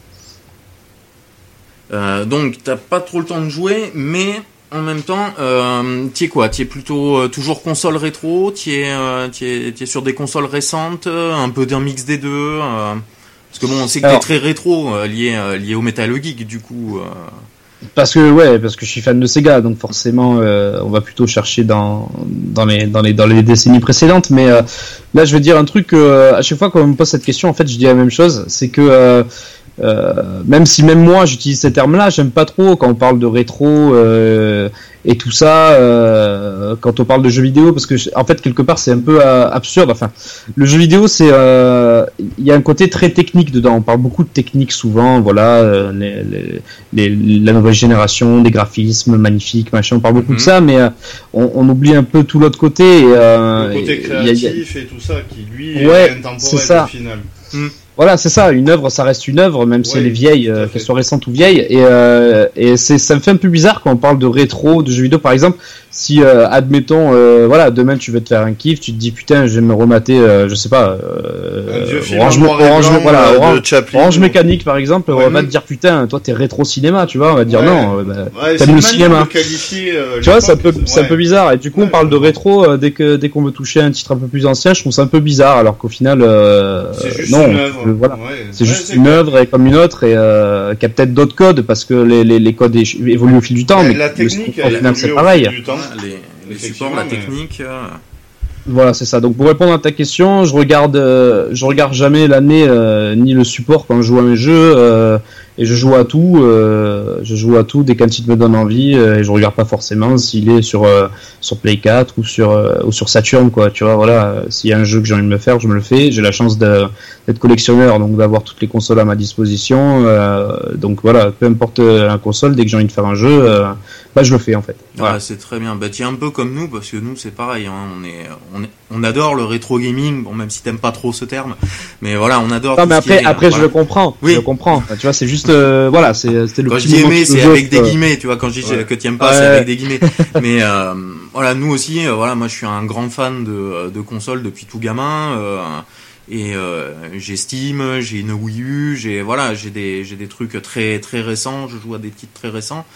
Donc t'as pas trop le temps de jouer, mais en même temps, euh, tu es quoi? Tu es plutôt euh, toujours console rétro? Tu es, euh, es, es sur des consoles récentes, euh, un peu d'un mix des deux euh, Parce que bon, on sait que t'es Alors- très rétro, lié, lié au Metal Geek, du coup. Parce que ouais, parce que je suis fan de Sega, donc forcément, on va plutôt chercher dans dans les dans les dans les décennies précédentes. Mais là, je veux dire un truc. à chaque fois qu'on me pose cette question, en fait, je dis la même chose. C'est que euh, même si même moi j'utilise ces termes-là, j'aime pas trop quand on parle de rétro euh, et tout ça. euh, quand on parle de jeux vidéo, parce que je- en fait quelque part c'est un peu euh, absurde. Enfin, le jeu vidéo, c'est euh, il y a un côté très technique dedans. On parle beaucoup de technique souvent. Voilà, euh, les, les- les- la nouvelle génération, des graphismes magnifiques, machin. On parle beaucoup Mhm. de ça, mais euh, on, on oublie un peu tout l'autre côté. Et, euh, le côté il y a- il y a- créatif et tout ça qui lui Ouais, est intemporel c'est ça. au final. Voilà, c'est ça. Une œuvre, ça reste une œuvre, même si elle est vieille, euh, qu'elle soit récente ou vieille. Et, euh, et c'est, ça me fait un peu bizarre quand on parle de rétro, de jeux vidéo, par exemple. Si euh, admettons euh, voilà demain tu veux te faire un kiff tu te dis putain je vais me remater euh, je sais pas euh, orange, Orange- blanc, voilà, euh, Orange- Chaplin. Orange mécanique par exemple Ouais, on va mais- te dire putain toi t'es rétro cinéma tu vois on va te dire Ouais. non euh, bah, Ouais, T'aimes le cinéma. qualifier, tu vois c'est un peu c'est un peu bizarre et du coup on parle de rétro dès que dès qu'on veut toucher un titre un peu plus ancien je trouve ça un peu bizarre alors qu'au final euh, C'est juste non une œuvre. voilà c'est juste une œuvre et comme une autre et qui a peut-être d'autres codes parce que les, les, les codes évoluent au fil du temps mais la technique, au final c'est pareil du temps. Les, supports, la mais- technique. euh, Voilà, c'est ça. Donc pour répondre à ta question, je regarde, euh, je regarde jamais l'année euh, ni le support quand je joue à mes jeux euh, et je joue à tout. euh, je joue à tout dès qu'un titre me donne envie euh, et je regarde pas forcément s'il est sur euh, sur Play 4 ou sur euh, ou sur Saturn quoi. Tu vois, voilà. S'il y a un jeu que j'ai envie de me faire, je me le fais. J'ai la chance d'être collectionneur, donc d'avoir toutes les consoles à ma disposition. euh, donc voilà, peu importe la console, dès que j'ai envie de faire un jeu, euh, bah je le fais en fait. Voilà. Ouais, c'est très bien. Bah, tiens, un peu comme nous, parce que nous, c'est pareil. Hein, on est, on est, on adore le rétro gaming. Bon, même si t'aimes pas trop ce terme, mais voilà, on adore. Non mais après, est, après je voilà. le comprends. Oui. Je le comprends. Tu vois, c'est juste, euh, voilà, c'est c'était le Quand je petit dis aimer, c'est avec des euh, guillemets, tu vois. Quand je dis Ouais. que t'aimes pas, Ouais. c'est avec des guillemets. Mais euh, voilà, nous aussi, euh, voilà, moi, je suis un grand fan de, de consoles depuis tout gamin. euh, et euh, j'ai Steam, j'ai une Wii U, j'ai voilà, j'ai des, j'ai des trucs très très récents. Je joue à des titres très récents.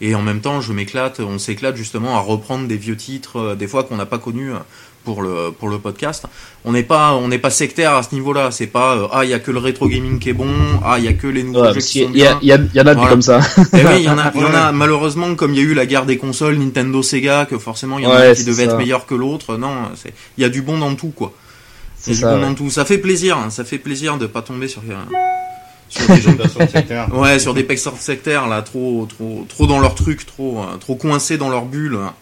Et en même temps, je m'éclate, on s'éclate justement à reprendre des vieux titres, euh, des fois qu'on n'a pas connus euh, pour le pour le podcast. On n'est pas on n'est pas sectaire à ce niveau-là. C'est pas euh, ah il y a que le rétro gaming qui est bon, ah il y a que les nouveaux ouais, jeux qui sont y, a- bien. il y, a- en a Voilà. comme ça. Eh oui, il y en a, il y en a malheureusement comme il y a eu la guerre des consoles Nintendo Sega que forcément il y en a Ouais, un qui devait ça. être meilleur que l'autre. Non, c'est il y a du bon dans tout quoi. C'est a du ça. bon ouais. dans tout. Ça fait plaisir, hein, ça fait plaisir de pas tomber sur euh, sur des gens Ouais, sur des pexors sectaires là, trop, trop, trop dans leur truc, trop, euh, trop coincés dans leur bulle. hein.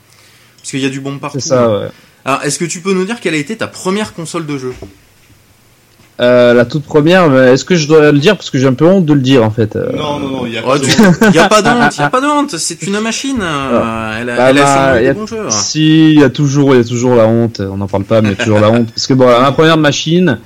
Parce qu'il y a du bon partout. C'est ça. Ouais. Alors, est-ce que tu peux nous dire quelle a été ta première console de jeu? Euh, la toute première, mais est-ce que je dois le dire? Parce que j'ai un peu honte de le dire en fait. euh, Non, non, non, il y a Oh, pas de... tu- y a pas de honte, y a pas de honte. C'est une machine. euh, elle a, Bah, elle a bah, sûrement eu y des a- bons jeux. hein. Si, il y a toujours, il y a toujours la honte. On n'en parle pas, mais il y a toujours la honte. Parce que bon, ma première machine,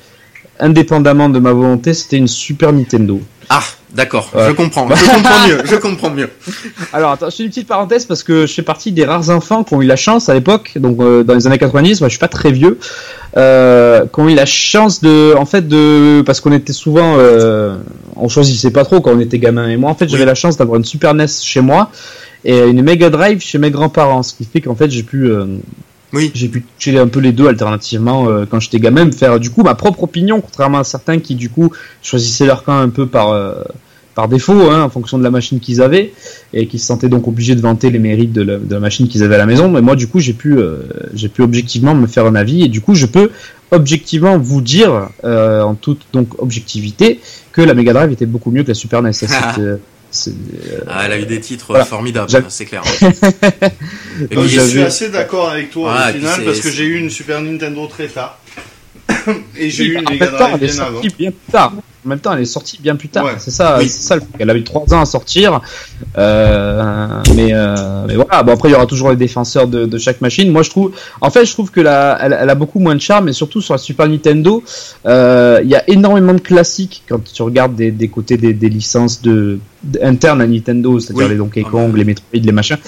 indépendamment de ma volonté, c'était une Super Nintendo. Ah, d'accord. Ouais. Je comprends. Je comprends mieux. Je comprends mieux. Alors, attends, je fais une petite parenthèse parce que je fais partie des rares enfants qui ont eu la chance à l'époque, donc euh, dans les années 90, moi je suis pas très vieux, euh, qui ont eu la chance de, en fait, de, parce qu'on était souvent, euh, on choisissait pas trop quand on était gamin. Et moi, en fait, j'avais Oui. la chance d'avoir une Super NES chez moi et une Mega Drive chez mes grands-parents, ce qui fait qu'en fait, j'ai pu, euh, Oui. j'ai pu toucher un peu les deux alternativement euh, quand j'étais gamin, me faire du coup ma propre opinion, contrairement à certains qui du coup choisissaient leur camp un peu par euh, par défaut, hein, en fonction de la machine qu'ils avaient, et qui se sentaient donc obligés de vanter les mérites de la, de la machine qu'ils avaient à la maison. Mais moi, du coup, j'ai pu, euh, j'ai pu objectivement me faire un avis, et du coup, je peux objectivement vous dire, euh, en toute donc objectivité, que la Mega Drive était beaucoup mieux que la Super NES. Euh, Ah, elle a eu des titres Voilà. formidables, c'est clair. Et Donc, puis, je suis assez d'accord avec toi Ouais, au final parce que j'ai eu une Super Nintendo très tard. Et j'ai eu une Mega Drive elle est bien avant. sortie bien plus tard. En même temps, elle est sortie bien plus tard. Ouais. C'est ça, Oui. c'est ça. Elle a eu trois ans à sortir. Euh, mais, euh, mais voilà. Bon, après, il y aura toujours les défenseurs de, de chaque machine. Moi, je trouve, en fait, je trouve que la, elle, elle a beaucoup moins de charme. Et surtout sur la Super Nintendo, euh, il y a énormément de classiques quand tu regardes des, des côtés des, des licences de, de- internes à Nintendo, c'est-à-dire Oui. les Donkey Ah, Kong, bah. les Metroid, les machins.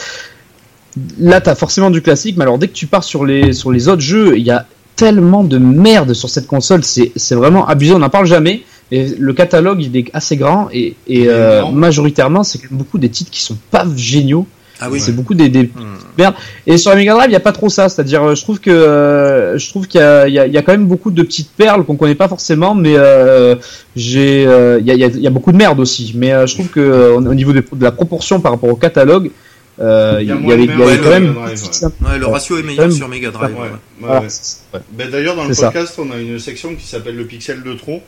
Là, t'as forcément du classique. Mais alors, dès que tu pars sur les sur les autres jeux, il y a tellement de merde sur cette console, c'est vraiment abusé, on n'en parle jamais. Et le catalogue il est assez grand et, euh, majoritairement c'est beaucoup des titres qui sont pas géniaux. Ah oui. C'est beaucoup des, des Hmm. et sur la Mega Drive il y a pas trop ça, c'est-à-dire euh, je trouve que euh, je trouve qu'il y y, a, il y a quand même beaucoup de petites perles qu'on connaît pas forcément, mais euh, j'ai euh, il y, a, il y, a, il y a beaucoup de merde aussi. Mais je trouve que au niveau de, de la proportion par rapport au catalogue, euh, il y, il y avait merde quand même ouais. Ouais, le ratio est meilleur sur Mega Drive. Ouais, ouais. ouais, Voilà, ouais. ouais. Ben, D'ailleurs, dans le ça. podcast, on a une section qui s'appelle le pixel de trop,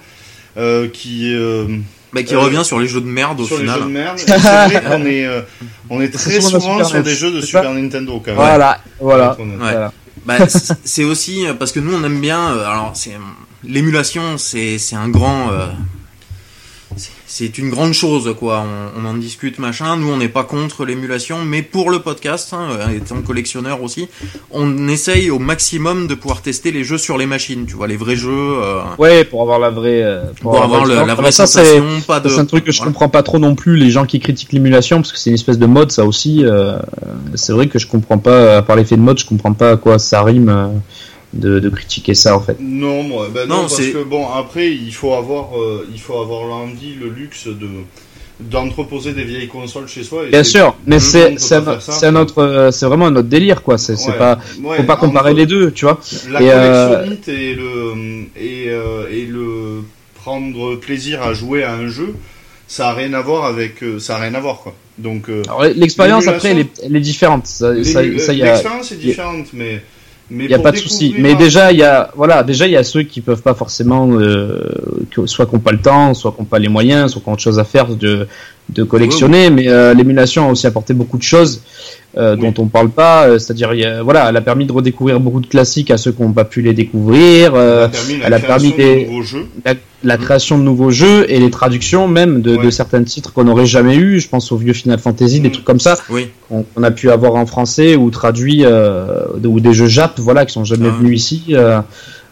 euh, qui euh, Bah, qui Euh, revient sur les jeux de merde au sur les final. jeux de merde. Et C'est vrai qu'on est, euh, on est très souvent sur des jeux de Super Nintendo quand même. Voilà, voilà. Ouais. Bah, c'est aussi parce que nous on aime bien. alors c'est l'émulation, c'est c'est un grand. Euh, c'est une grande chose, quoi. On, en discute, machin. Nous, on n'est pas contre l'émulation, mais pour le podcast, hein, étant collectionneur aussi, on essaye au maximum de pouvoir tester les jeux sur les machines. Tu vois, les vrais jeux. Euh, ouais, pour avoir la vraie. Euh, pour, avoir, la vraie ça, sensation. Pas de. C'est un truc que je comprends pas trop non plus. Les gens qui critiquent l'émulation, parce que c'est une espèce de mode, ça aussi. Euh, c'est vrai que je comprends pas. À part l'effet de mode, je comprends pas à quoi ça rime de, critiquer ça en fait. Non, moi, ben non, parce que bon, après, il faut avoir, euh, il faut avoir l'envie, le luxe de d'entreposer des vieilles consoles chez soi. Bien sûr, mais c'est c'est un, autre, euh, c'est vraiment un autre délire quoi. C'est pas, faut pas comparer les deux, tu vois. La collectionnite euh, et le et, et le prendre plaisir à jouer à un jeu, ça a rien à voir avec, ça a rien à voir quoi. Donc l'expérience après elle est, elle est différente. L'expérience est différente, mais il n'y a pas de souci. Mais déjà, il y a, voilà, déjà, il y a ceux qui peuvent pas forcément, euh, soit qu'on pas le temps, soit qu'on pas les moyens, soit qu'on a autre chose à faire de, de collectionner. Mais euh, l'émulation a aussi apporté beaucoup de choses. Euh, dont on parle pas. Euh, c'est-à-dire, voilà, elle a permis de redécouvrir beaucoup de classiques à ceux qui n'ont pas pu les découvrir. Elle a permis, des, la, création de nouveaux jeux et les traductions même de, de certains titres qu'on n'aurait jamais eu. Je pense au vieux Final Fantasy, des mm. trucs comme ça oui. qu'on a pu avoir en français ou traduits ou des jeux Jap, voilà, qui sont jamais ah. venus ici.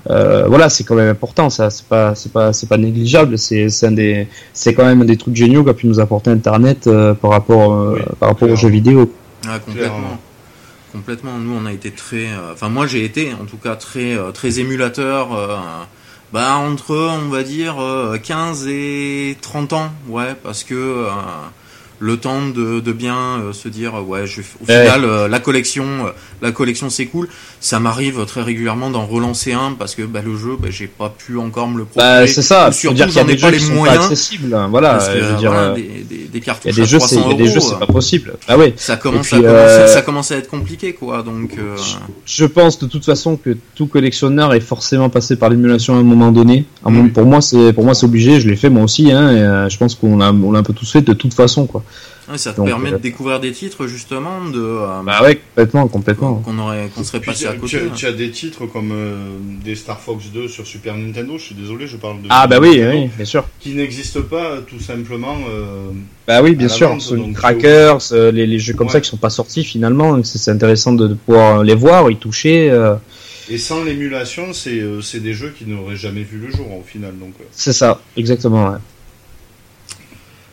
Euh, voilà, c'est quand même important, ça, c'est pas, c'est pas, c'est pas négligeable. C'est, c'est un des, c'est quand même un des trucs géniaux qu'a pu nous apporter Internet par rapport, par rapport aux jeux vidéo. Ah, complètement. Complètement. Nous, on a été très. Euh, enfin, moi, j'ai été, en tout cas, très, euh, très émulateur. Euh, bah, entre, on va dire, 15 et 30 ans, ouais, parce que le temps de, de bien euh, se dire ouais je, au final euh, la collection euh, la collection c'est cool. Ça m'arrive très régulièrement d'en relancer un parce que bah, le jeu bah, j'ai pas pu encore me le procurer. bah, c'est ça. Surtout j'en ai pas les moyens accessibles hein, voilà je veux dire des, des, des cartouches y a des jeux c'est des jeux c'est pas possible. Ah oui ça commence, à commencer, ça commence à être compliqué quoi. Donc je pense de toute façon que tout collectionneur est forcément passé par l'émulation à un moment donné. Pour moi c'est pour moi c'est obligé. Je l'ai fait moi aussi hein, et je pense qu'on l'a on l'a un peu tous fait de toute façon quoi ça te permet de euh, découvrir des titres justement de. Euh, bah ouais, complètement, complètement. Qu'on aurait, qu'on serait passé à côté. Tu, as des titres comme euh, des Star Fox 2 sur Super Nintendo. Je suis désolé, je parle de. Ah bah oui, oui, bien sûr. Qui n'existent pas tout simplement. bah oui, bien sûr. Sonic Crackers, les, les, jeux comme ça qui sont pas sortis finalement. C'est intéressant de, pouvoir les voir, y toucher. Et sans l'émulation, c'est des jeux qui n'auraient jamais vu le jour au final. donc. C'est ça, exactement. Ouais.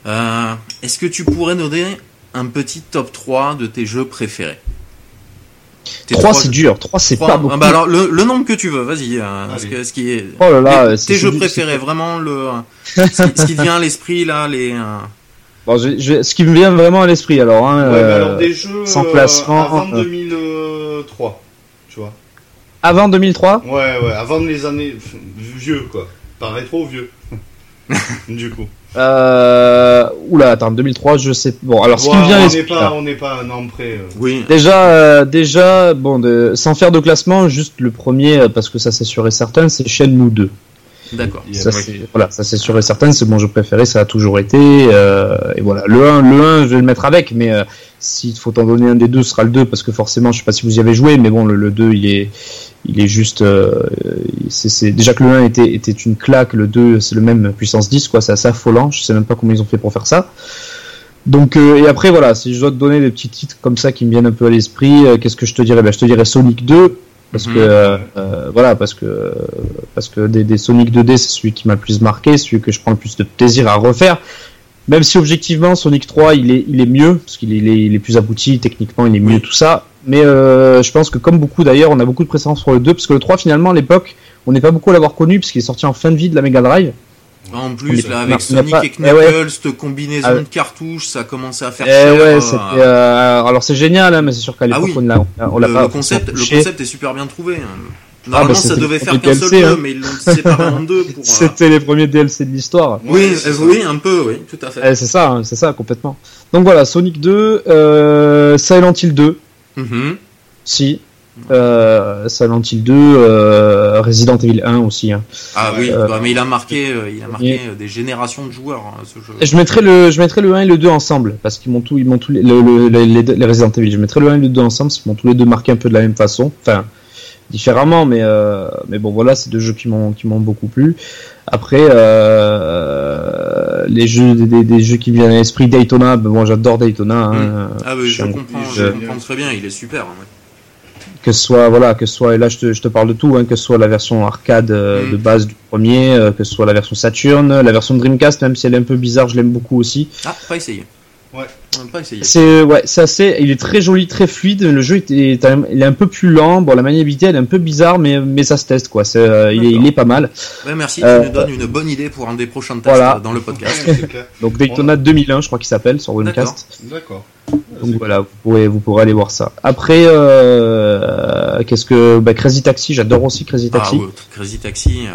Euh, est-ce que tu pourrais nous donner un petit top 3 de tes jeux préférés 3 c'est dur, 3 c'est pas beaucoup. Ah bah alors le, nombre que tu veux, vas-y. Euh, ce, qui est. Oh là là, tes, jeux préférés, vraiment le. ce, qui, vient à l'esprit là, les. Euh, bon, je, ce qui me vient vraiment à l'esprit alors. Hein, ouais, alors des jeux sans classement. avant 2003, tu vois. Avant 2003 Ouais, ouais, avant les années vieux quoi, pas rétro vieux. du coup. Euh... Oula, attends, 2003, je sais. Bon, alors ce qui me vient on n'est pas, on n'est pas un an près. Euh. Oui. Déjà, euh, déjà, bon, de... sans faire de classement, juste le premier, euh, parce que ça c'est sûr et certain, c'est Shenmue 2. D'accord. Ça, c'est, voilà, ça c'est sûr et certain, c'est mon jeu préféré, ça a toujours été. Euh, et voilà, le 1, le 1, je vais le mettre avec, mais euh, s'il faut en donner un des deux, ce sera le 2, parce que forcément, je sais pas si vous y avez joué, mais bon, le, le 2, il est, il est juste. Euh, c'est, déjà que le 1 était, était une claque, le 2, c'est le même puissance 10, quoi, c'est assez affolant, je sais même pas comment ils ont fait pour faire ça. Donc et après voilà, si je dois te donner des petits titres comme ça qui me viennent un peu à l'esprit, qu'est-ce que je te dirais? Ben, je te dirais Sonic 2, parce mhm. que euh, euh, voilà parce que parce que des, des Sonic 2D c'est celui qui m'a le plus marqué celui que je prends le plus de plaisir à refaire. Même si objectivement Sonic 3 il est il est mieux parce qu'il est, il est, plus abouti techniquement il est mieux tout ça. Mais euh, je pense que comme beaucoup d'ailleurs on a beaucoup de préférence pour le 2 parce que le 3 finalement à l'époque on n'est pas beaucoup à l'avoir connu parce qu'il est sorti en fin de vie de la Mega Drive en plus, là, avec Sonic et eh Knuckles, cette combinaison ah de cartouches, ça a commencé à faire eh Ouais, euh, alors c'est génial, hein, mais c'est sûr qu'à l'époque, ah on on l'a pas. Le concept, le concept est super bien trouvé. Hein. Ah, Normalement, bah, ça devait faire qu'un seul jeu, hein. mais ils l'ont séparé en deux. Pour, euh, C'était les premiers DLC de l'histoire. Oui, euh, oui, un peu, oui, tout à fait. Eh, c'est ça, c'est ça, complètement. Donc voilà, Sonic 2, euh, Silent Hill 2. Mm Si, euh, Silent Hill 2, euh, Resident Evil 1 aussi. Hein. Ah oui, euh, bah, mais il a marqué, euh, il a marqué des générations de joueurs hein, ce jeu. Je mettrais le, je mettrais le 1 et le 2 ensemble parce qu'ils m'ont tout, ils m'ont tous les, le, les, les, Resident Evil. Je mettrais le 1 et le 2 ensemble parce qu'ils m'ont tous les deux marqué un peu de la même façon, enfin différemment, mais mais bon voilà, c'est deux jeux qui m'ont qui m'ont beaucoup plu. Après, les jeux, des, des, jeux qui viennent à l'esprit Daytona. Ben, bon, j'adore Daytona. Hein. Mm. Ah oui, je, comprends, je, comprends très bien. Il est super. Hein, que ce soit voilà que ce soit et là je te, je te parle de tout hein, que ce soit la version arcade euh, de base du premier euh, que ce soit la version Saturn la version Dreamcast même si elle est un peu bizarre je l'aime beaucoup aussi ah pas essayé. C'est ouais, c'est assez. Il est très joli, très fluide. Le jeu est, il est un peu plus lent. Bon, la maniabilité elle est un peu bizarre, mais mais ça se teste quoi. C'est, euh, il, est, il est pas mal. Ouais, merci. Tu euh, nous donnes une bonne idée pour un des prochains tests dans le podcast. Donc Daytona 2001, je crois qu'il s'appelle sur Winecast. D'accord. Donc voilà, vous pourrez vous pourrez aller voir ça. Après, euh, qu'est-ce que bah, Crazy Taxi, j'adore aussi Crazy ah Taxi. Ah, Crazy Taxi.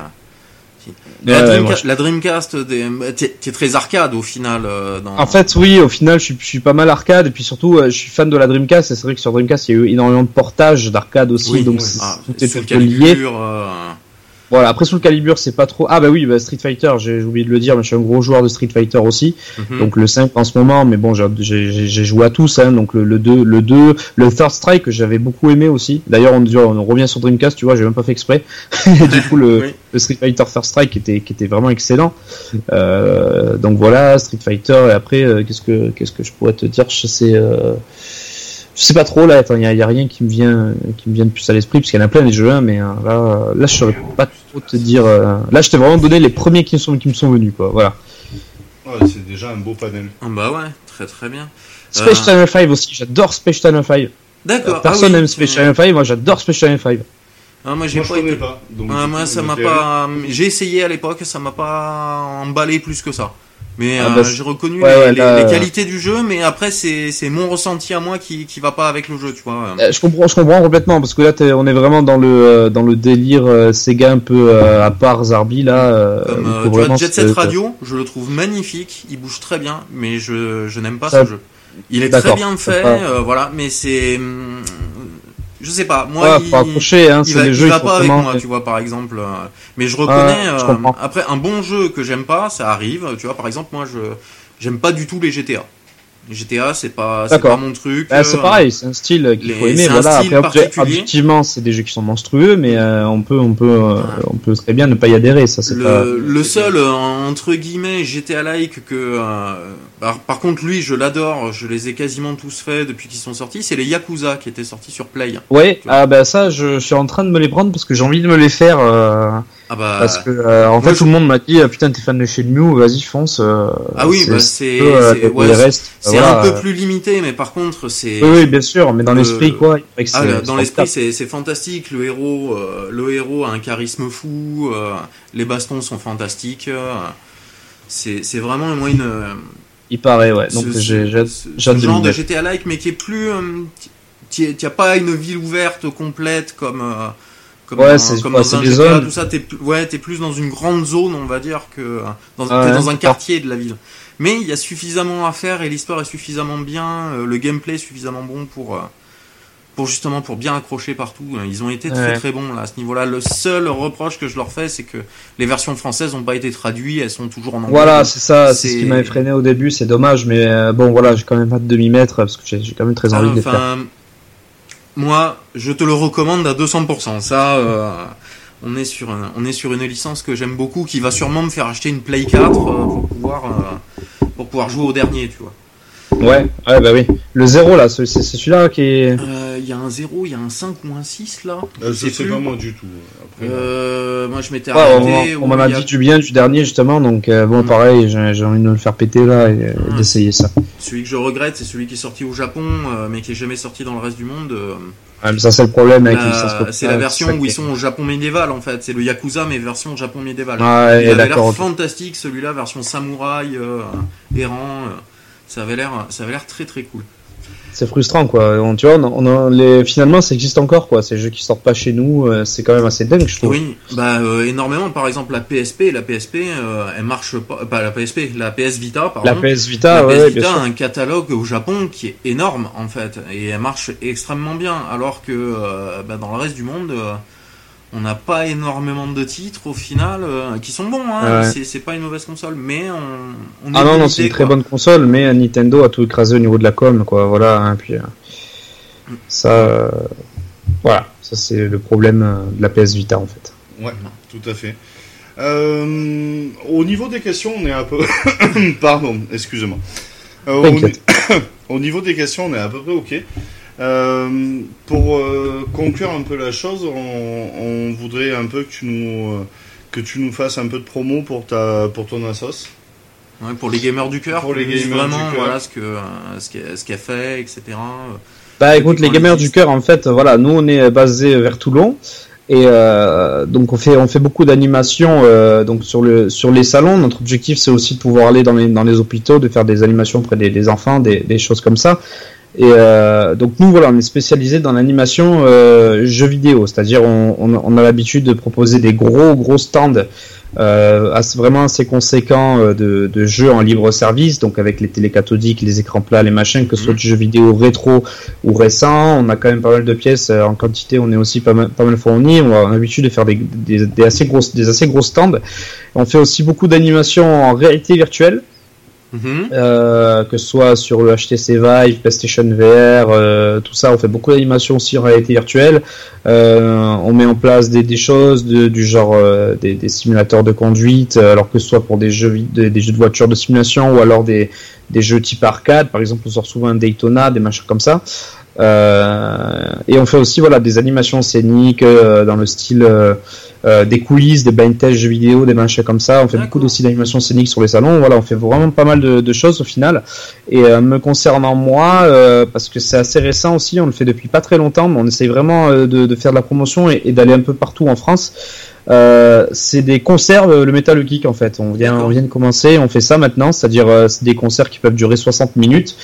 La, Dreamcast, qui est très arcade au final. Euh, en fait, oui, au final, je suis, pas mal arcade et puis surtout, euh, je suis fan de la Dreamcast. Et c'est vrai que sur Dreamcast, il y a eu énormément de portages d'arcade aussi, donc ah, c'est lié. Euh, voilà, après sous le calibre, c'est pas trop. Ah bah oui, bah, Street Fighter, j'ai oublié de le dire, mais je suis un gros joueur de Street Fighter aussi. Mhm. Donc le 5 en ce moment, mais bon, j'ai joué à tous, hein, donc le, le 2, le 2, le Third Strike j'avais beaucoup aimé aussi. D'ailleurs, on, on, revient sur Dreamcast, tu vois, j'ai même pas fait exprès. du coup, le, le, Street Fighter Third Strike qui était, qui était vraiment excellent. Euh, donc voilà, Street Fighter. Et après, euh, qu'est-ce que, qu'est-ce que je pourrais te dire? Je sais. Euh, je sais pas trop là, il y, a rien qui me vient qui me vient de plus à l'esprit parce qu'il y en a plein des jeux, hein, mais euh, là là je saurais pas trop te dire. Euh, là je t'ai vraiment donné les premiers qui me sont qui me sont venus quoi, voilà. Ouais, c'est déjà un beau panel. Ah bah ouais, très très bien. Space euh... Channel 5 aussi, j'adore Space Channel 5. D'accord. personne ah n'aime Space Channel 5, moi j'adore Space Channel 5. Ah, moi j'ai pas, été... pas ah, moi ça m'a pas j'ai essayé à l'époque, ça m'a pas emballé plus que ça. Mais ah, euh, bah, j'ai reconnu les, qualités du jeu, mais après c'est mon ressenti à moi qui qui va pas avec le jeu, tu vois. Euh, je comprends, je comprends complètement parce que là on est vraiment dans le euh, dans le délire Sega un peu à part Zarbi là. Comme, tu vois, Jet Set Radio, je le trouve magnifique, il bouge très bien, mais je je n'aime pas ce jeu. Il est très bien fait, voilà, mais c'est hum, je sais pas. Moi, il, hein, il, va, il va pas avec moi, tu vois, par exemple. Euh, mais je reconnais. Euh, après, un bon jeu que j'aime pas, ça arrive. Tu vois, par exemple, moi, je j'aime pas du tout les GTA. GTA, c'est pas, c'est pas mon truc. Bah, c'est pareil, c'est un style qu'il faut aimer. Voilà. Après, objectivement, c'est des jeux qui sont monstrueux, mais euh, on peut, on peut, euh, on peut très bien ne pas y adhérer. Ça, c'est le, pas... le seul euh, entre guillemets GTA-like que, par, par, contre, lui, je l'adore. Je les ai quasiment tous faits depuis qu'ils sont sortis. C'est les Yakuza qui étaient sortis sur Play. Ouais, ah bah ça, je, je, suis en train de me les prendre parce que j'ai envie de me les faire. Ah bah, Parce que euh, en fait tout le monde m'a dit ah, putain t'es fan de Shenmue vas-y fonce. Euh, ah oui bah c'est c'est ouais, c'est un peu plus limité mais par contre c'est oui, oui, bien sûr mais dans l'esprit quoi. Ah, dans l'esprit c'est fantastique le héros euh, le héros a un charisme fou les bastons sont fantastiques c'est vraiment moi une il paraît ouais donc j'ai genre de GTA like mais qui est plus tu as pas une ville ouverte complète comme comme ouais, c'est un GTA, tout ça, t'es ouais, es plus dans une grande zone, on va dire, que dans, dans un quartier de la ville. Mais il y a suffisamment à faire et l'histoire est suffisamment bien, euh, le gameplay est suffisamment bon pour euh, pour justement pour bien accrocher partout. Ils ont été très très bons là à ce niveau-là. Le seul reproche que je leur fais, c'est que les versions françaises n'ont pas été traduites, elles sont toujours en anglais. Voilà, c'est ça, c'est ce qui m'avait freiné au début, c'est dommage, mais euh, bon voilà, j'ai quand même pas de demi-mètre parce que j'ai quand même très envie de les faire moi, je te le recommande à 200%. Ça, euh, on est sur une licence que j'aime beaucoup, qui va sûrement me faire acheter une Play 4 euh, pour pouvoir euh, pour pouvoir jouer au dernier, tu vois. Ouais, ouais, bah oui. Le 0 là, c'est celui-là qui est. Euh, il y a un 0, il y a un 5 ou un 6 là. Euh, c'est pas moi du tout. euh, moi je m'étais arrêté. On, m'en a, dit du bien du dernier justement, donc euh, bon, pareil, j'ai envie de le faire péter là et d'essayer ça. Celui que je regrette, c'est celui qui est sorti au Japon, mais qui est jamais sorti dans le reste du monde. Ouais, mais ça c'est le problème avec C'est la version où ils sont au Japon médiéval en fait. C'est le Yakuza mais version Japon médiéval. Ah, il avait l'air fantastique celui-là, version samouraï, errant ça avait l'air ça avait l'air très très cool. C'est frustrant quoi. On, tu vois on, les finalement ça existe encore quoi. Ces jeux qui sortent pas chez nous euh, c'est quand même assez dingue je trouve. Oui bah euh, énormément. Par exemple la PSP la PSP euh, elle marche pas pas la PSP la PS Vita pardon. La PS Vita la PS Vita a un catalogue au Japon qui est énorme en fait et elle marche extrêmement bien alors que bah, dans le reste du monde on n'a pas énormément de titres au final euh, qui sont bons. Hein. C'est pas une mauvaise console, mais on, on ah non non c'est une très bonne console, mais Nintendo a tout écrasé au niveau de la com quoi. Voilà. Hein, puis euh, ça, euh, voilà, ça c'est le problème de la PS Vita en fait. Ouais, tout à fait. Euh, au niveau des questions, on est un peu. Pardon, excusez-moi. Euh, au niveau des questions, on est à peu près ok. Euh, pour euh, conclure un peu la chose, on, on voudrait un peu que tu nous euh, que tu nous fasses un peu de promo pour ta pour ton assos. Ouais, pour les gamers du cœur. Pour les gamers vraiment, du cœur. voilà ce que euh, ce qu'elle fait, etc. Bah écoute, les on gamers du cœur, en fait, voilà, nous on est basé vers Toulon et euh, donc on fait on fait beaucoup d'animations euh, donc sur le sur les salons. Notre objectif c'est aussi de pouvoir aller dans les dans les hôpitaux, de faire des animations auprès des, des enfants, des, des choses comme ça. Et euh, donc nous voilà, on est spécialisé dans l'animation euh, jeux vidéo, c'est-à-dire on, on, on a l'habitude de proposer des gros gros stands euh, assez- vraiment assez conséquents euh, de, de jeux en libre service, donc avec les télé cathodiques, les écrans plats, les machins, que ce soit Mhm. du jeu vidéo rétro ou récent. On a quand même pas mal de pièces euh, en quantité, on est aussi pas mal, pas mal fourni. On a, on a l'habitude de faire des, des, des assez grosses, des assez gros stands. On fait aussi beaucoup d'animations en réalité virtuelle. Mhm. Euh, que ce soit sur le HTC Vive, PlayStation VR, euh, tout ça, on fait beaucoup d'animations aussi en réalité virtuelle. Euh, on met en place des, des choses de- du genre euh, des, des simulateurs de conduite, euh, alors que ce soit pour des jeux, des, des jeux de voiture de simulation ou alors des jeux type arcade. Par exemple, on sort souvent un Daytona, des machins comme ça. Euh, et on fait aussi voilà des animations scéniques euh, dans le style euh, des coulisses, des blind tests jeux vidéo, des machins comme ça. On fait beaucoup aussi d'animations scéniques sur les salons. Voilà, on fait vraiment pas mal de, de choses au final. Et me concernant moi, parce que c'est assez récent aussi, on le fait depuis pas très longtemps, mais on essaye vraiment de, de faire de la promotion et, et d'aller un peu partout en France. Euh, c'est des concerts, euh, le Metal Geek en fait. On vient, on vient de commencer, on fait ça maintenant, c'est-à-dire euh, c'est des concerts qui peuvent durer 60 minutes.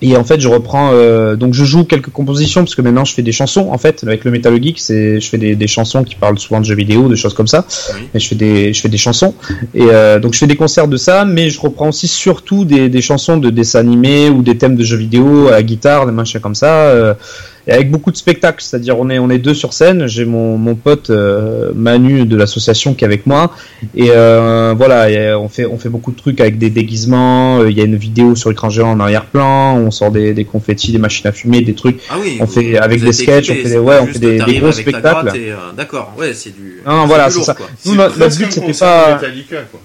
Et en fait, je reprends. euh, donc, je joue quelques compositions parce que maintenant, je fais des chansons. En fait, avec le Metal Geek, c'est, je fais des, des chansons qui parlent souvent de jeux vidéo, de choses comme ça. Oui. Et je fais des, je fais des chansons. Et euh, donc, je fais des concerts de ça, mais je reprends aussi surtout des, des chansons de dessins animés ou des thèmes de jeux vidéo à la guitare, des machins comme ça. euh, et avec beaucoup de spectacles, c'est-à-dire on est on est deux sur scène. J'ai mon mon pote euh, Manu de l'association qui est avec moi et euh, voilà, et on fait on fait beaucoup de trucs avec des déguisements. euh, Il y a une vidéo sur écran géant en arrière-plan. On sort des, des confettis, des machines à fumer, des trucs. Ah oui. On vous- fait avec des sketchs, on fait des- ouais, on fait des- des gros spectacles. euh, D'accord, ouais, c'est du. Non, voilà, du c'est ça. quoi. Nous, notre, but c'était pas. Quoi.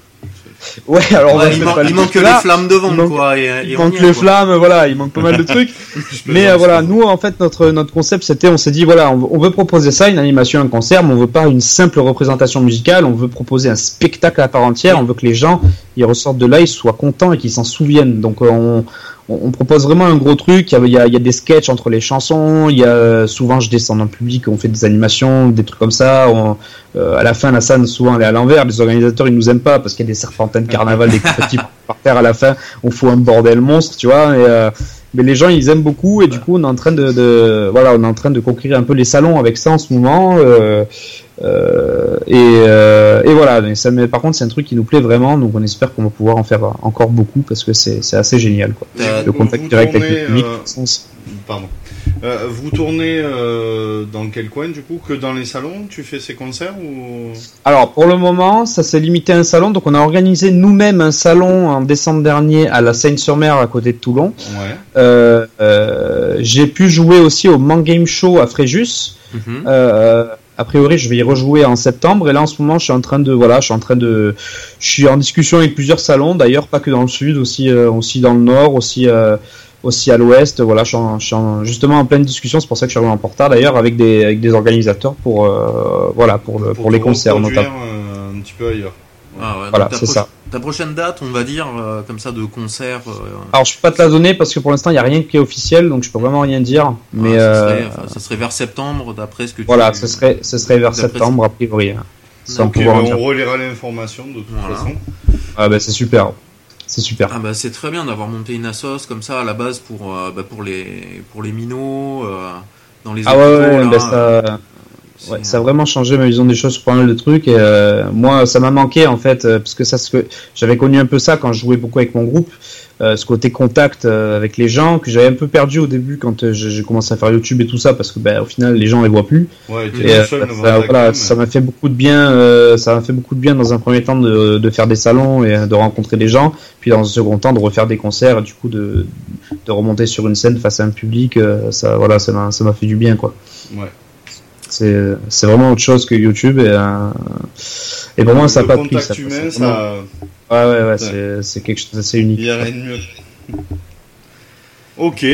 Ouais, alors Ouais, il, pas il manque que là. les flammes devant, il manque- quoi. Et, et Il manque les quoi. flammes, voilà, il manque pas mal de trucs. Mais euh, voilà, nous en fait notre notre concept c'était, on s'est dit voilà, on, veut- on veut proposer ça, une animation, un concert, mais on veut pas une simple représentation musicale, on veut proposer un spectacle à part entière, on veut que les gens ils ressortent de là, ils soient contents et qu'ils s'en souviennent. Donc euh, on, on, on propose vraiment un gros truc. Il y a, il y a- il y a des sketchs entre les chansons. Il y a souvent je descends dans le public, on fait des animations, des trucs comme ça. On- euh, à la fin, la scène souvent elle est à l'envers. Les organisateurs ils nous aiment pas parce qu'il y a des serpentins de carnaval, des petits par terre à la fin. On fout un bordel monstre, tu vois. Et, euh, mais les gens ils aiment beaucoup et du coup on est en train de, de voilà on est en train de conquérir un peu les salons avec ça en ce moment. Euh, euh, et, euh, et voilà, mais ça, mais par contre c'est un truc qui nous plaît vraiment, donc on espère qu'on va pouvoir en faire encore beaucoup parce que c'est assez génial quoi. Le contact direct avec le public. Pardon. Euh, vous tournez euh, dans quel coin du coup Que dans les salons? Tu fais ces concerts ou? Alors pour le moment, ça s'est limité à un salon, donc on a organisé nous-mêmes un salon en décembre dernier à la Seine-sur-Mer à côté de Toulon. Ouais. Euh, euh, J'ai pu jouer aussi au Man Game Show à Fréjus. Mhm. Euh, a priori, je vais y rejouer en septembre. Et là, en ce moment, je suis en train de, voilà, je suis en train de, je suis en discussion avec plusieurs salons. D'ailleurs, pas que dans le sud, aussi, euh, aussi dans le nord, aussi, euh, aussi à l'ouest. Voilà, je suis, en- je suis en- justement en pleine discussion. C'est pour ça que je suis arrivé en portard d'ailleurs avec des, avec des organisateurs pour, euh, voilà, pour le, pour, les te concerts notamment. euh, un petit peu ailleurs. Ah ouais, Voilà, c'est ça. Ta prochaine date, on va dire, euh, comme ça, de concert. euh, Alors, je peux pas te la donner parce que pour l'instant, il y a rien qui est officiel, donc je peux vraiment rien dire. Mais ça, euh, serait, enfin, ça serait vers septembre, d'après ce que tu voilà, ce serait, ce serait vers septembre a priori, hein, sans Ok, pouvoir ben, on relaiera l'information de toute Voilà. façon. Ah bah c'est super, c'est super. Ah bah c'est très bien d'avoir monté une assos comme ça à la base pour euh, bah, pour les pour les minots euh, dans les Ah ouais, hôpitaux, ouais, là, bah ça, c'est- ouais, ça a vraiment changé ma vision des choses sur pas mal de trucs. Et, euh, moi, ça m'a manqué en fait, euh, parce que ça, j'avais connu un peu ça quand je jouais beaucoup avec mon groupe, euh, ce côté contact euh, avec les gens que j'avais un peu perdu au début quand euh, j'ai commencé à faire YouTube et tout ça, parce que bah, au final, les gens les voient plus. Ouais, Et tout euh, seul ça, voilà, ça m'a fait beaucoup de bien. euh, ça m'a fait beaucoup de bien dans un premier temps de, de faire des salons et de rencontrer des gens, puis dans un second temps de refaire des concerts, et du coup de, de remonter sur une scène face à un public. euh, ça, voilà, ça m'a ça m'a fait du bien quoi. Ouais. C'est c'est vraiment autre chose que YouTube et euh, et pour moi ça n'a pas pris. contact Ça, humain, ça. Ouais ouais ouais, c'est c'est quelque chose d'assez unique. Il y a rien de mieux. Ok.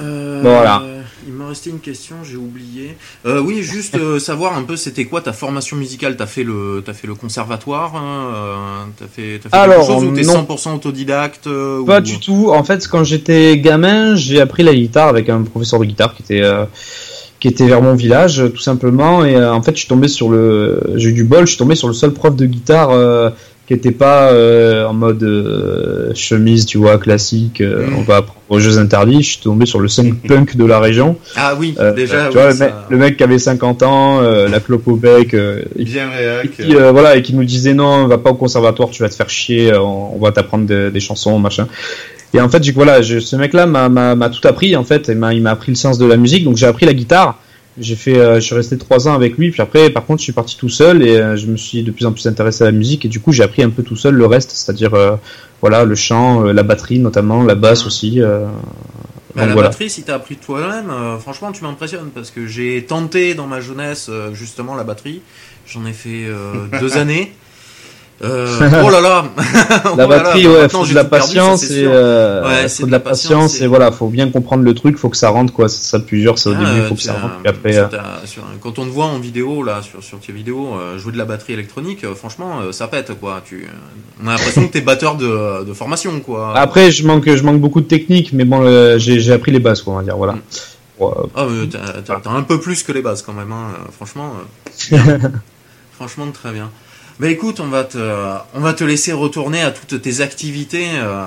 Euh, Bon, voilà. Il me restait une question, j'ai oublié. Euh, oui, juste euh, savoir un peu, c'était quoi ta formation musicale? T'as fait le, t'as fait le conservatoire hein, T'as fait, t'as fait Alors, quelque chose ou t'es non. 100% autodidacte euh, Pas ou- du tout. En fait, quand j'étais gamin, j'ai appris la guitare avec un professeur de guitare qui était euh, qui était vers mon village, tout simplement. Et euh, en fait, je suis tombé sur le, j'ai eu du bol, je suis tombé sur le seul prof de guitare euh, qui était pas euh, en mode euh, chemise, tu vois, classique. euh, Mm. On va apprendre aux jeux interdits. Je suis tombé sur le seul punk de la région. Ah oui, Euh, déjà. tu oui, vois, le, mec, le mec qui avait 50 ans, euh, la clope au bec, euh, Bien réac. et qui, euh, voilà et qui nous disait non va pas au conservatoire tu vas te faire chier on, on va t'apprendre des, des chansons machin et en fait j'ai voilà je- ce mec là m'a m'a m'a tout appris en fait et m'a il m'a appris le sens de la musique. Donc j'ai appris la guitare. J'ai fait euh, je suis resté trois ans avec lui. Puis après par contre je suis parti tout seul et euh, je me suis de plus en plus intéressé à la musique. Et du coup j'ai appris un peu tout seul le reste. C'est-à-dire euh, voilà le chant euh, la batterie notamment la basse aussi euh, Bah, la voilà. batterie, si t'as appris toi-même, euh, franchement, tu m'impressionnes parce que j'ai tenté dans ma jeunesse euh, justement la batterie. J'en ai fait euh, deux années. Euh, oh là là Oh la là là, batterie bah, ouais faut de la perdu, patience et euh, Ouais, faut de de la patience, et voilà faut bien comprendre le truc faut que ça rentre quoi ça genre c'est au Ah, début euh, faut que ça as- rentre après euh, quand on te voit en vidéo là sur, sur tes vidéos euh, jouer de la batterie électronique, euh, franchement euh, ça pète quoi. Tu, euh, on a l'impression que t'es batteur de, de formation quoi. Après, je manque, je manque beaucoup de technique, mais bon, euh, j'ai appris les bases, quoi, on va dire. Voilà. Mm. Euh, Ah, t'as, un peu plus que les bases quand même, hein. euh, franchement. euh, franchement, très bien. Bah écoute, on va te, on va te laisser retourner à toutes tes activités euh,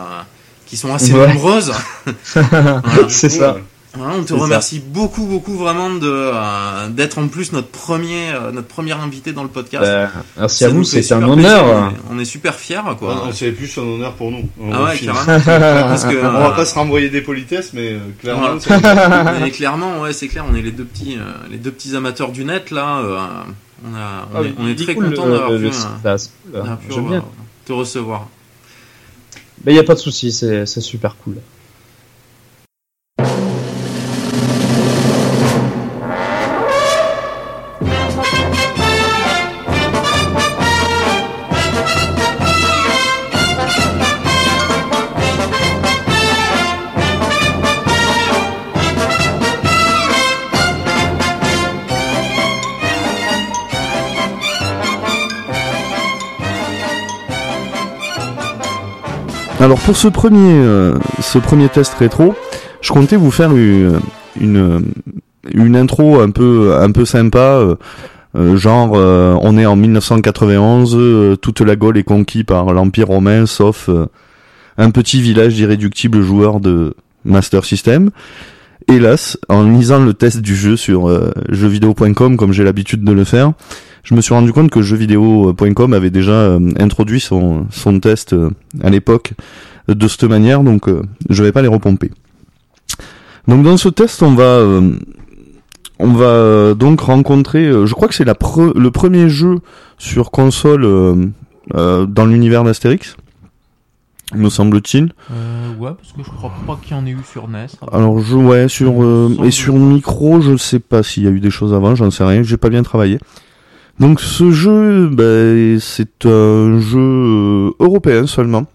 qui sont assez Ouais. nombreuses. Voilà. c'est ça. Voilà, on te C'est ça. remercie beaucoup, beaucoup vraiment de euh, d'être en plus notre premier, euh, notre premier invité dans le podcast. Euh, merci Ça à vous, c'est un super honneur. plaisir, On est, super fiers, quoi. Ah, C'est plus un honneur pour nous. On, Ah ouais. Parce que, On va pas se renvoyer des politesses, mais euh, clairement, Voilà. c'est- Mais clairement, ouais, c'est clair, on est les deux petits, euh, les deux petits amateurs du net là. On a, on Ah, est, on est il très cool, content d'avoir pu, euh, pu, euh, bien. te recevoir. Mais il y a pas de souci, c'est super cool. Pour ce premier, euh, ce premier test rétro, je comptais vous faire une, une, une intro un peu, un peu sympa, euh, euh, genre euh, on est en 1991, euh, toute la Gaule est conquise par l'Empire romain, sauf euh, un petit village d'irréductibles joueurs de Master System. Hélas, en lisant le test du jeu sur euh, jeuxvideo.com, comme j'ai l'habitude de le faire, je me suis rendu compte que jeuxvideo.com avait déjà euh, introduit son, son test euh, à l'époque euh, de cette manière, donc euh, je vais pas les repomper. Donc dans ce test, on va euh, on va euh, donc rencontrer, euh, je crois que c'est la pre- le premier jeu sur console euh, euh, dans l'univers d'Astérix, me semble-t-il. Euh, ouais, parce que je crois pas qu'il y en ait eu sur NES. Alors je ouais sur euh, et sur micro, je sais pas s'il y a eu des choses avant, j'en sais rien, j'ai pas bien travaillé. Donc ce jeu, ben, c'est un jeu européen seulement,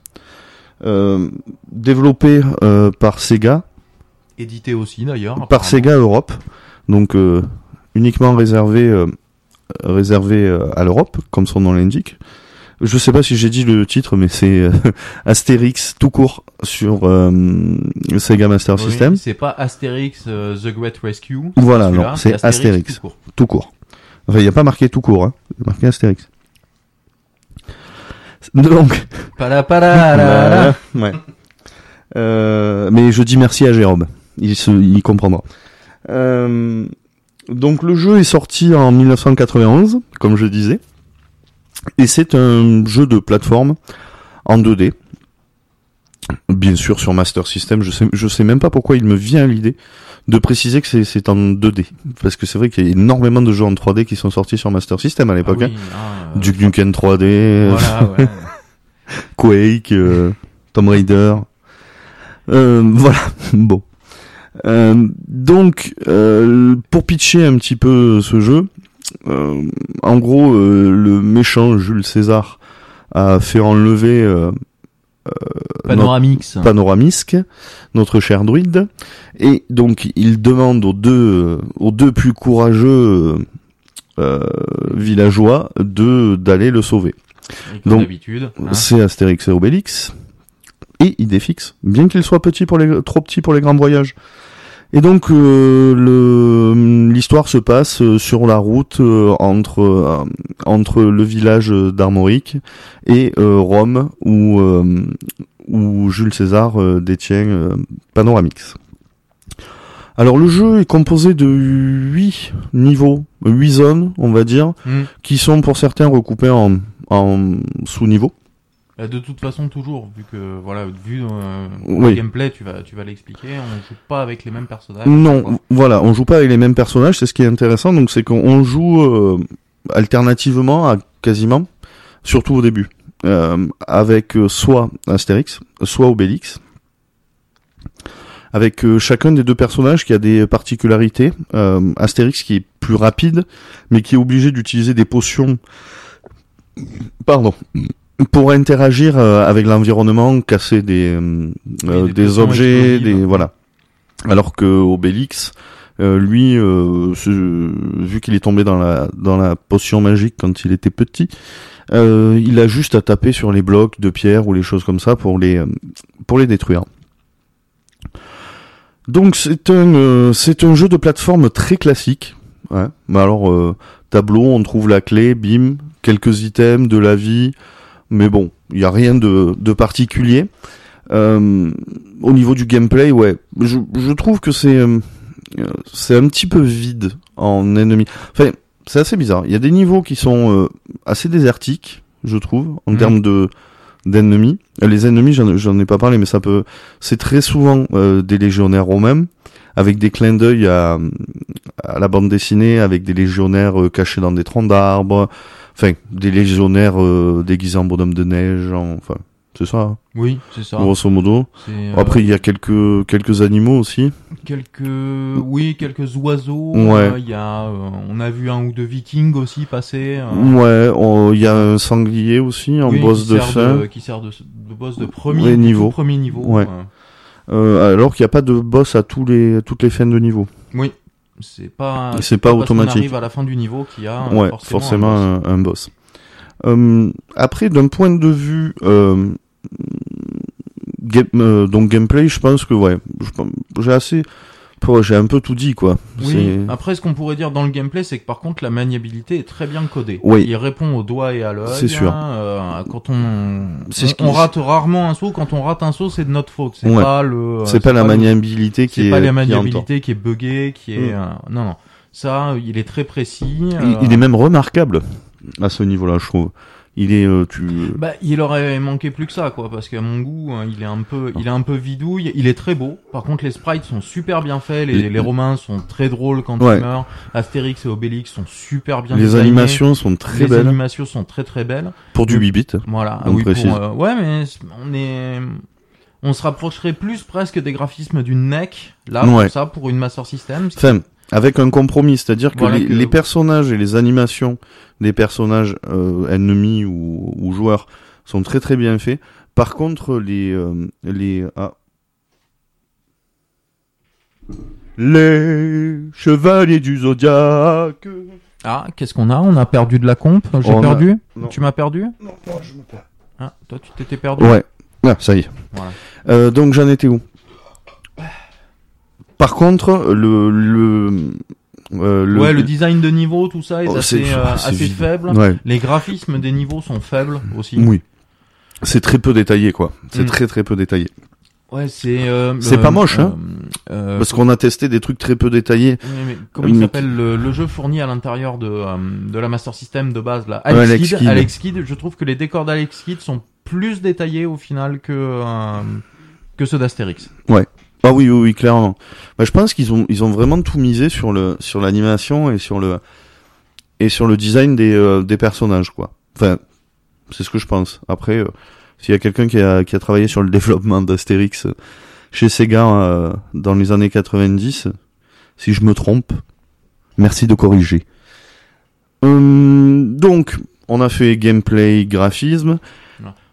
développé euh, par Sega, Édité aussi d'ailleurs. par. Sega Europe, donc euh, uniquement réservé euh, réservé euh, à l'Europe, comme son nom l'indique. Je sais pas si j'ai dit le titre, mais c'est euh, Astérix tout court sur euh, Sega Master Oui, System. C'est pas Astérix euh, The Great Rescue. Voilà, non, c'est Astérix. tout court. tout court. Enfin, il n'y a pas marqué tout court, hein. Marqué Astérix. Donc, ouais. Euh, mais je dis merci à Jérôme. Il, se, il comprendra. Euh, donc, le jeu est sorti en 1991, comme je disais. Et c'est un jeu de plateforme en 2D. Bien sûr, sur Master System, je sais, je sais même pas pourquoi il me vient l'idée de préciser que c'est- c'est en 2D. Parce que c'est vrai qu'il y a énormément de jeux en 3D qui sont sortis sur Master System à Ah l'époque. oui, hein. hein, euh, Duke Nukem 3D, Voilà, ouais. Quake, euh, Tomb Raider. Euh, voilà, bon. Euh, donc, euh, pour pitcher un petit peu ce jeu, euh, en gros, euh, le méchant Jules César a fait enlever euh, Panoramix. Panoramisque, notre cher druide, et donc il demande aux deux, aux deux plus courageux euh, villageois de d'aller le sauver. Donc, hein. C'est Astérix et Obélix et Idéfix, bien qu'il soit petit pour les, trop petit pour les grands voyages. Et donc euh, le- l'histoire se passe euh, sur la route euh, entre euh, entre le village d'Armorique et Rome où où Jules César détient Panoramix. Alors le jeu est composé de huit niveaux, huit zones, on va dire, Hmm. qui sont pour certains recoupés en, en sous-niveaux. De toute façon, toujours, vu que, voilà, vu euh, Oui. le gameplay, tu vas, tu vas l'expliquer, on joue pas avec les mêmes personnages. Non, Quoi. voilà, on joue pas avec les mêmes personnages, c'est ce qui est intéressant, donc c'est qu'on joue euh, alternativement à quasiment, surtout au début, euh, avec soit Astérix, soit Obélix, avec chacun des deux personnages qui a des particularités. Astérix qui est plus rapide, mais qui est obligé d'utiliser des potions, pardon, pour interagir euh, avec l'environnement, casser des, euh, des des objets, des voilà. Alors que Obélix, euh, lui, euh, se- vu qu'il est tombé dans la dans la potion magique quand il était petit, euh, il a juste à taper sur les blocs de pierre ou les choses comme ça pour les euh, pour les détruire. Donc c'est un euh, c'est un jeu de plateforme très classique. Ouais. Mais alors euh, tableau, on trouve la clé, bim, quelques items, de la vie, mais bon, il y a rien de de particulier. Euh, au niveau du gameplay, ouais, je, je trouve que c'est euh, c'est un petit peu vide en ennemis. Enfin, c'est assez bizarre. Il y a des niveaux qui sont euh, assez désertiques, je trouve, en Mhm. termes de d'ennemis. Les ennemis, j'en ai pas parlé, mais ça peut. C'est très souvent euh, des légionnaires romains, avec des clins d'œil à, à la bande dessinée, avec des légionnaires euh, cachés dans des troncs d'arbres. Enfin, des légionnaires euh, déguisés en bonhomme de neige. en- Enfin, c'est ça, hein, Oui, c'est ça. grosso modo. Euh, Après, il y a quelques quelques animaux aussi. quelques, oui, quelques oiseaux. Ouais. euh, Il y a, euh, on a vu un ou deux vikings aussi passer. euh, Ouais, on- il y a un sanglier aussi, oui, boss de fin. qui sert de, de boss de premier, Ouais, de niveau. premier niveau. Ouais. alors qu'il n'y a pas de boss à tous les toutes les fins de niveau. Oui, c'est pas. C'est pas parce automatique. arrive à la fin du niveau qu'il y a euh, ouais, forcément. forcément, un boss. un, un boss. Euh, après, d'un point de vue euh, game- euh, donc gameplay, je pense que ouais, j'ai assez, j'ai un peu tout dit quoi. Oui. C'est- Après, ce qu'on pourrait dire dans le gameplay, c'est que par contre, la maniabilité est très bien codée. Oui. Il répond au doigt et à l'œil. C'est sûr. hein, euh, quand on, C'est on, ce on rate rarement un saut. Quand on rate un saut, c'est de notre faute. C'est Ouais. pas le. c'est pas la le- maniabilité qui C'est est pas la maniabilité qui est buggée, qui est. Mm. euh, non, non. Ça, il est très précis. Il, euh, il est même remarquable à ce niveau-là, je trouve. Il est, euh, tu, Bah, il aurait manqué plus que ça, quoi, parce qu'à mon goût, hein, il est un peu, il est un peu vidouille. Il est très beau. Par contre, les sprites sont super bien faits. Les, Les- les Romains sont très drôles quand Ouais. ils meurent. Astérix et Obélix sont super bien les designés. animations sont très les belles animations sont très très belles. pour du 8 bits. Voilà. On oui, pour, euh, ouais, mais on est, on se rapprocherait plus presque des graphismes d'une NEC là Ouais. pour ça pour une Master System. Enfin, avec un compromis, c'est-à-dire que, les, que- les personnages et les animations des personnages euh, ennemis ou, ou joueurs sont très très bien faits. Par contre, les euh, les ah. les chevaliers du zodiaque. Ah, qu'est-ce qu'on a? On a perdu de la comp. J'ai perdu? Tu m'as perdu? Non, moi je me perds. Ah, toi tu t'étais perdu? Ouais. Ah, ça y est. Voilà. Euh, donc j'en étais où? Par contre, le le euh, le, ouais, le design de niveau, tout ça est Oh, assez, euh, assez faible. ouais. Les graphismes des niveaux sont faibles aussi. Oui. C'est très peu détaillé, quoi. C'est Mm. très très peu détaillé. Ouais, c'est. euh, C'est euh, pas moche, hein. euh, euh, Parce qu'on a testé des trucs très peu détaillés. Oui, mais comment il Mais- s'appelle le, le jeu fourni à l'intérieur de, euh, de la Master System de base là? Ouais, Alex, Alex Kidd. Kidd. Alex Kidd, je trouve que les décors d'Alex Kidd sont plus détaillés au final que euh, que ceux d'Astérix. Ah oui, oui, oui, clairement. Bah, je pense qu'ils ont, ils ont vraiment tout misé sur le, sur l'animation et sur le, et sur le design des, euh, des personnages, quoi. Enfin, c'est ce que je pense. Après, euh, s'il y a quelqu'un qui a, qui a travaillé sur le développement d'Astérix, euh, chez Sega euh, dans les années 90. Si je me trompe, merci de corriger. Hum, donc, on a fait gameplay, graphisme.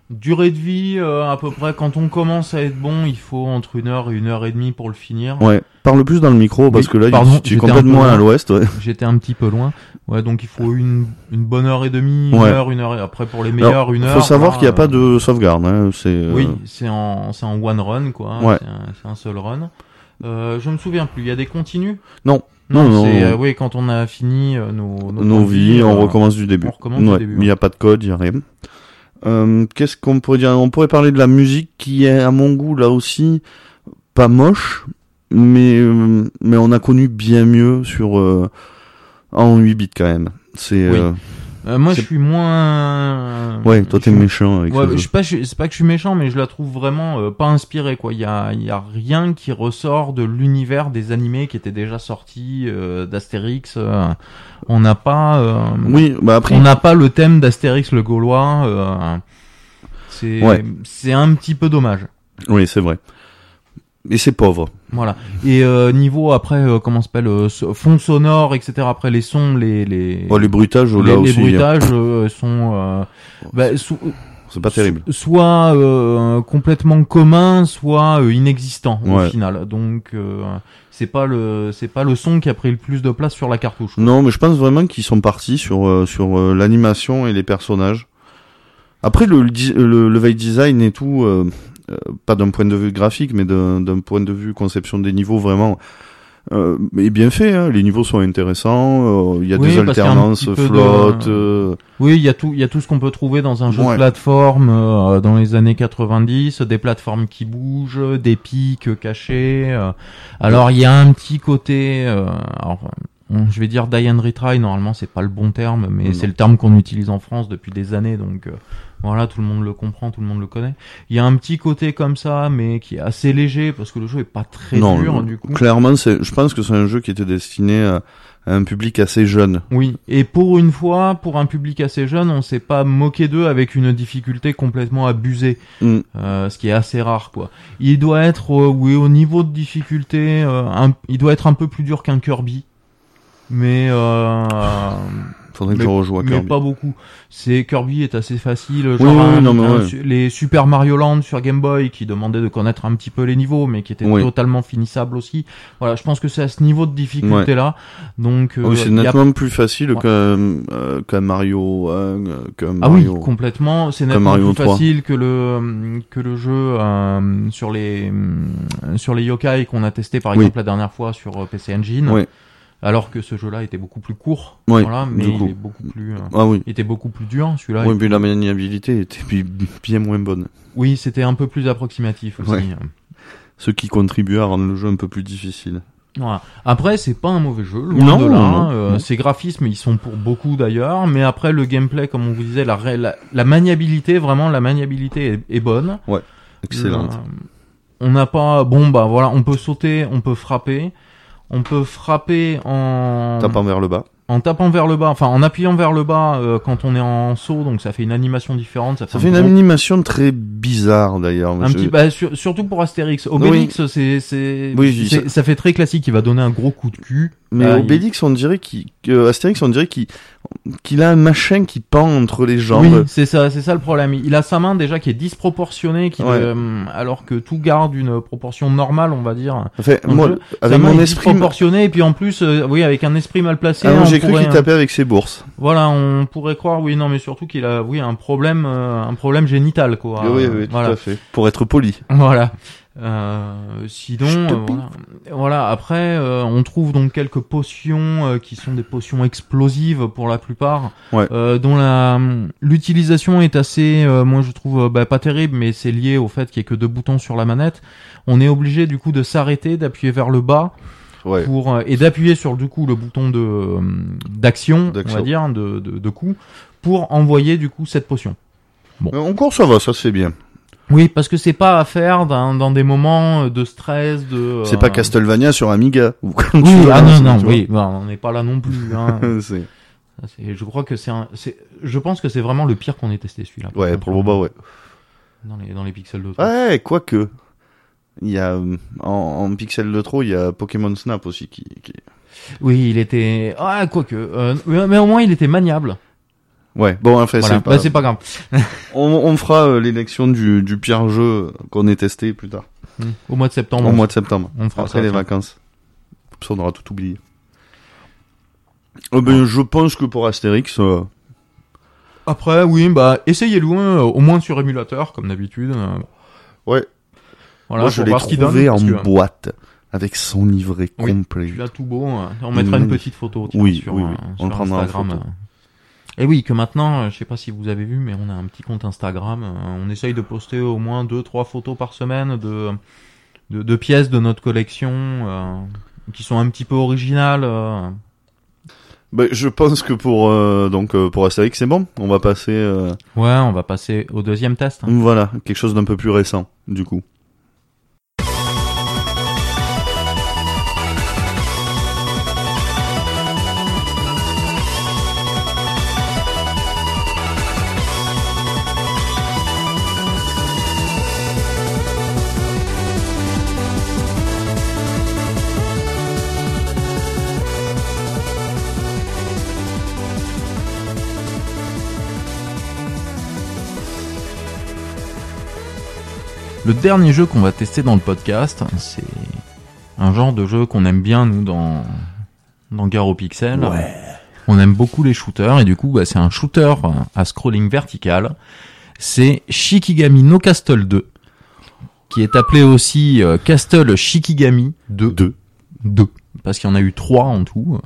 Durée de vie, euh, à peu près, quand on commence à être bon, il faut entre une heure et une heure et demie pour le finir. Ouais, parle plus dans le micro parce Oui, que là, pardon, tu es complètement à l'ouest. Ouais. J'étais un petit peu loin. Ouais, donc il faut une, une bonne heure et demie, une Ouais. heure, une heure. Et après, pour les meilleurs, Alors, une faut heure. savoir voilà, qu'il n'y a pas de sauvegarde. Hein. C'est euh, Oui, c'est en, c'est en one run, quoi. Ouais. C'est un, seul run. Euh, je me souviens plus. Il y a des continues Non. Non, Non, non, euh, oui, quand on a fini euh, nos, nos, vies, vie, on euh, recommence du début. on recommence du début, mais il n'y a pas de code, il n'y a rien. Euh, Qu'est-ce qu'on pourrait dire? On pourrait parler de la musique qui est, à mon goût, là aussi, pas moche, mais, euh, mais on a connu bien mieux sur euh, en 8 bits quand même. C'est Oui. Euh, moi, je suis moins. ouais, toi t'es suis- méchant avec Ouais, je pas, je- c'est pas que je suis méchant, mais je la trouve vraiment euh, pas inspirée, quoi. Il y a, y a rien qui ressort de l'univers des animés qui étaient déjà sortis euh, d'Astérix. euh, on n'a pas, euh, Oui, bah après, on n'a pas le thème d'Astérix le Gaulois. euh, c'est, Ouais. c'est un petit peu dommage. oui, c'est vrai. Et c'est pauvre. Voilà. Et euh, niveau après, euh, comment s'appelle, euh, so- fond sonore, etc. Après les sons, les les Oh, les bruitages, les, là les aussi, hein. bruitages euh, sont euh, bah, sou- c'est pas terrible. So- soit euh, complètement commun, soit euh, inexistant Ouais. au final. Donc euh, c'est pas le c'est pas le son qui a pris le plus de place sur la cartouche. Non, mais je pense vraiment qu'ils sont partis sur euh, sur euh, l'animation et les personnages. Après le di- le level design et tout, euh, euh, pas d'un point de vue graphique, mais d'un point de vue conception des niveaux vraiment. Euh, est bien fait, hein. les niveaux sont intéressants, euh, il y a Oui, des a alternances de- flottes. euh, Oui, il y a tout il y a tout ce qu'on peut trouver dans un jeu Ouais. de plateforme euh, dans les années 90, des plateformes qui bougent, des pics cachés. euh. Alors il y a un petit côté euh, alors, je vais dire die and retry, normalement c'est pas le bon terme, mais c'est le terme qu'on utilise en France depuis des années, donc euh, voilà, tout le monde le comprend, tout le monde le connaît. Il y a un petit côté comme ça, mais qui est assez léger, parce que le jeu est pas très non, dur, du coup. clairement, c'est, je pense que c'est un jeu qui était destiné à, à un public assez jeune. Oui, et pour une fois, pour un public assez jeune, on s'est pas moqué d'eux avec une difficulté complètement abusée, Mm. euh, ce qui est assez rare, quoi. Il doit être, euh, oui, au niveau de difficulté, euh, un- il doit être un peu plus dur qu'un Kirby, mais euh, Faudrait que mais, je rejoue à mais Kirby. pas beaucoup. C'est Kirby est assez facile, genre oui, un- non, mais un ouais. su- les Super Mario Land sur Game Boy qui demandaient de connaître un petit peu les niveaux, mais qui étaient Oui. totalement finissables aussi. Voilà, je pense que c'est à ce niveau de difficulté là, donc euh, Ah oui, c'est il y a nettement plus facile Ouais. qu'un euh, qu'un Mario 1, euh, qu'un Ah oui, Mario. complètement. C'est nettement Mario plus 3. facile que le que le jeu euh, sur les euh, sur les yokai qu'on a testé par exemple la dernière fois sur euh, PC Engine. Oui. Alors que ce jeu-là était beaucoup plus court. Oui, voilà, mais il est beaucoup plus euh, Ah oui. était beaucoup plus dur celui-là. Oui, puis la maniabilité était bi- bien moins bonne. Oui, c'était un peu plus approximatif aussi. Ouais. Ce qui contribue à rendre le jeu un peu plus difficile. Voilà. Après, c'est pas un mauvais jeu, loin Non, de là. non, Euh, non. Ces graphismes, ils sont pour beaucoup d'ailleurs, mais après le gameplay, comme on vous disait, la, la, la maniabilité, vraiment la maniabilité est, est bonne. Excellente. Euh, on n'a pas, bon bah voilà, on peut sauter, on peut frapper, on peut frapper en Tapant vers le bas. en tapant vers le bas, enfin en appuyant vers le bas euh, quand on est en saut, donc ça fait une animation différente. Ça fait, Ça un fait une gros- animation très bizarre d'ailleurs. un Je- petit, bah, sur- surtout pour Astérix. Obélix, c'est, c'est, Oui, c'est- ça... fait très classique. Il va donner un gros coup de cul. Mais Ah, il- Obélix, on dirait qu'il, que Astérix, on dirait qu'il, qu'il a un machin qui pend entre les jambes. Oui, c'est ça, c'est ça le problème. Il a sa main déjà qui est disproportionnée, qui, Ouais. euh, alors que tout garde une proportion normale, on va dire. Enfin, moi, jeu. avec sa main mon est esprit, disproportionnée et puis en plus, euh, oui, avec un esprit mal placé. ah, j'ai cru qu'il tapait avec ses bourses. Voilà, on pourrait croire, oui, non, mais surtout qu'il a, oui, un problème, euh, un problème génital, quoi. oui, Euh, oui, tout voilà. à fait. Pour être poli. Voilà. Euh, sinon, euh, voilà. Voilà, Après, euh, on trouve donc quelques potions euh, qui sont des potions explosives pour la plupart, Ouais. euh, dont la l'utilisation est assez, euh, moi je trouve, bah, pas terrible, mais c'est lié au fait qu'il y ait que deux boutons sur la manette. On est obligé du coup de s'arrêter, d'appuyer vers le bas Ouais. pour et d'appuyer sur du coup le bouton de euh, d'action, on va dire, de, de, de coup, pour envoyer du coup cette potion. Mais Encore ça va, ça se fait bien. Oui, parce que c'est pas à faire dans, dans des moments de stress, de. C'est euh, pas Castlevania sur Amiga. ou Oui, ah non, non, oui, bon, on n'est pas là non plus. Hein. Je crois que c'est un, c'est, je pense que c'est vraiment le pire qu'on ait testé celui-là. ouais, pour le moment, ouais. Dans les, dans les pixels de. Ouais, quoique. Il y a euh, en, en pixel de trop, il y a Pokémon Snap aussi qui. qui... Oui, il était. Ah, quoique. Euh, mais au moins, il était maniable. Ouais. Bon, enfin, Voilà. c'est pas. Bah, pas grave. on, on fera euh, l'élection du, du pire jeu qu'on ait testé plus tard, Au mois de septembre. au mois de septembre, on fera après ça, les vacances. Comme ça, on aura tout oublié. Euh, ben, je pense que pour Astérix, euh, Après, oui, bah, essayez-le, hein, au moins sur émulateur, comme d'habitude. euh, ouais, Voilà, moi je l'ai trouvé donne. en que boîte avec son livret Oui, complet. Tu l'as tout beau. hein. On mettra une Magnifique. petite photo tiens, Oui, sur, oui, oui. On le prendra en photo. Et oui, que maintenant, euh, je sais pas si vous avez vu, mais on a un petit compte Instagram. euh, On essaye de poster au moins deux, trois photos par semaine de, de, de pièces de notre collection euh, qui sont un petit peu originales. euh. Ben, je pense que pour euh, donc euh, pour Astérix c'est bon. On va passer euh, Ouais, on va passer au deuxième test. hein. voilà quelque chose d'un peu plus récent du coup. Le dernier jeu qu'on va tester dans le podcast, c'est un genre de jeu qu'on aime bien nous dans dans Garo Pixel. On aime beaucoup les shooters et du coup bah, c'est un shooter à scrolling vertical. C'est Shikigami no Castle 2 qui est appelé aussi euh, Castle Shikigami 2. Deux. 2 parce qu'il y en a eu trois en tout.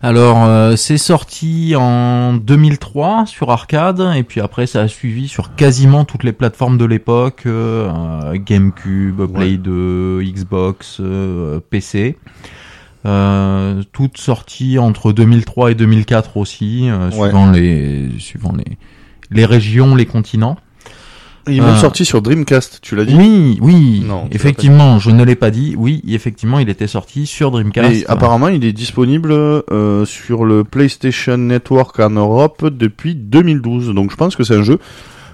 Alors euh, c'est sorti en 2003 sur arcade et puis après ça a suivi sur quasiment toutes les plateformes de l'époque euh, euh, GameCube, Play 2, Xbox, euh, PC. Euh, toutes sorties entre 2003 et 2004 aussi euh, Ouais. suivant les suivant les les régions, les continents. Il est même Euh, sorti sur Dreamcast. Tu l'as dit. Oui, oui, Non, effectivement, je ne l'ai pas dit. Oui, effectivement, il était sorti sur Dreamcast. Mais apparemment, il est disponible euh, sur le PlayStation Network en Europe depuis 2012. Donc je pense que c'est un jeu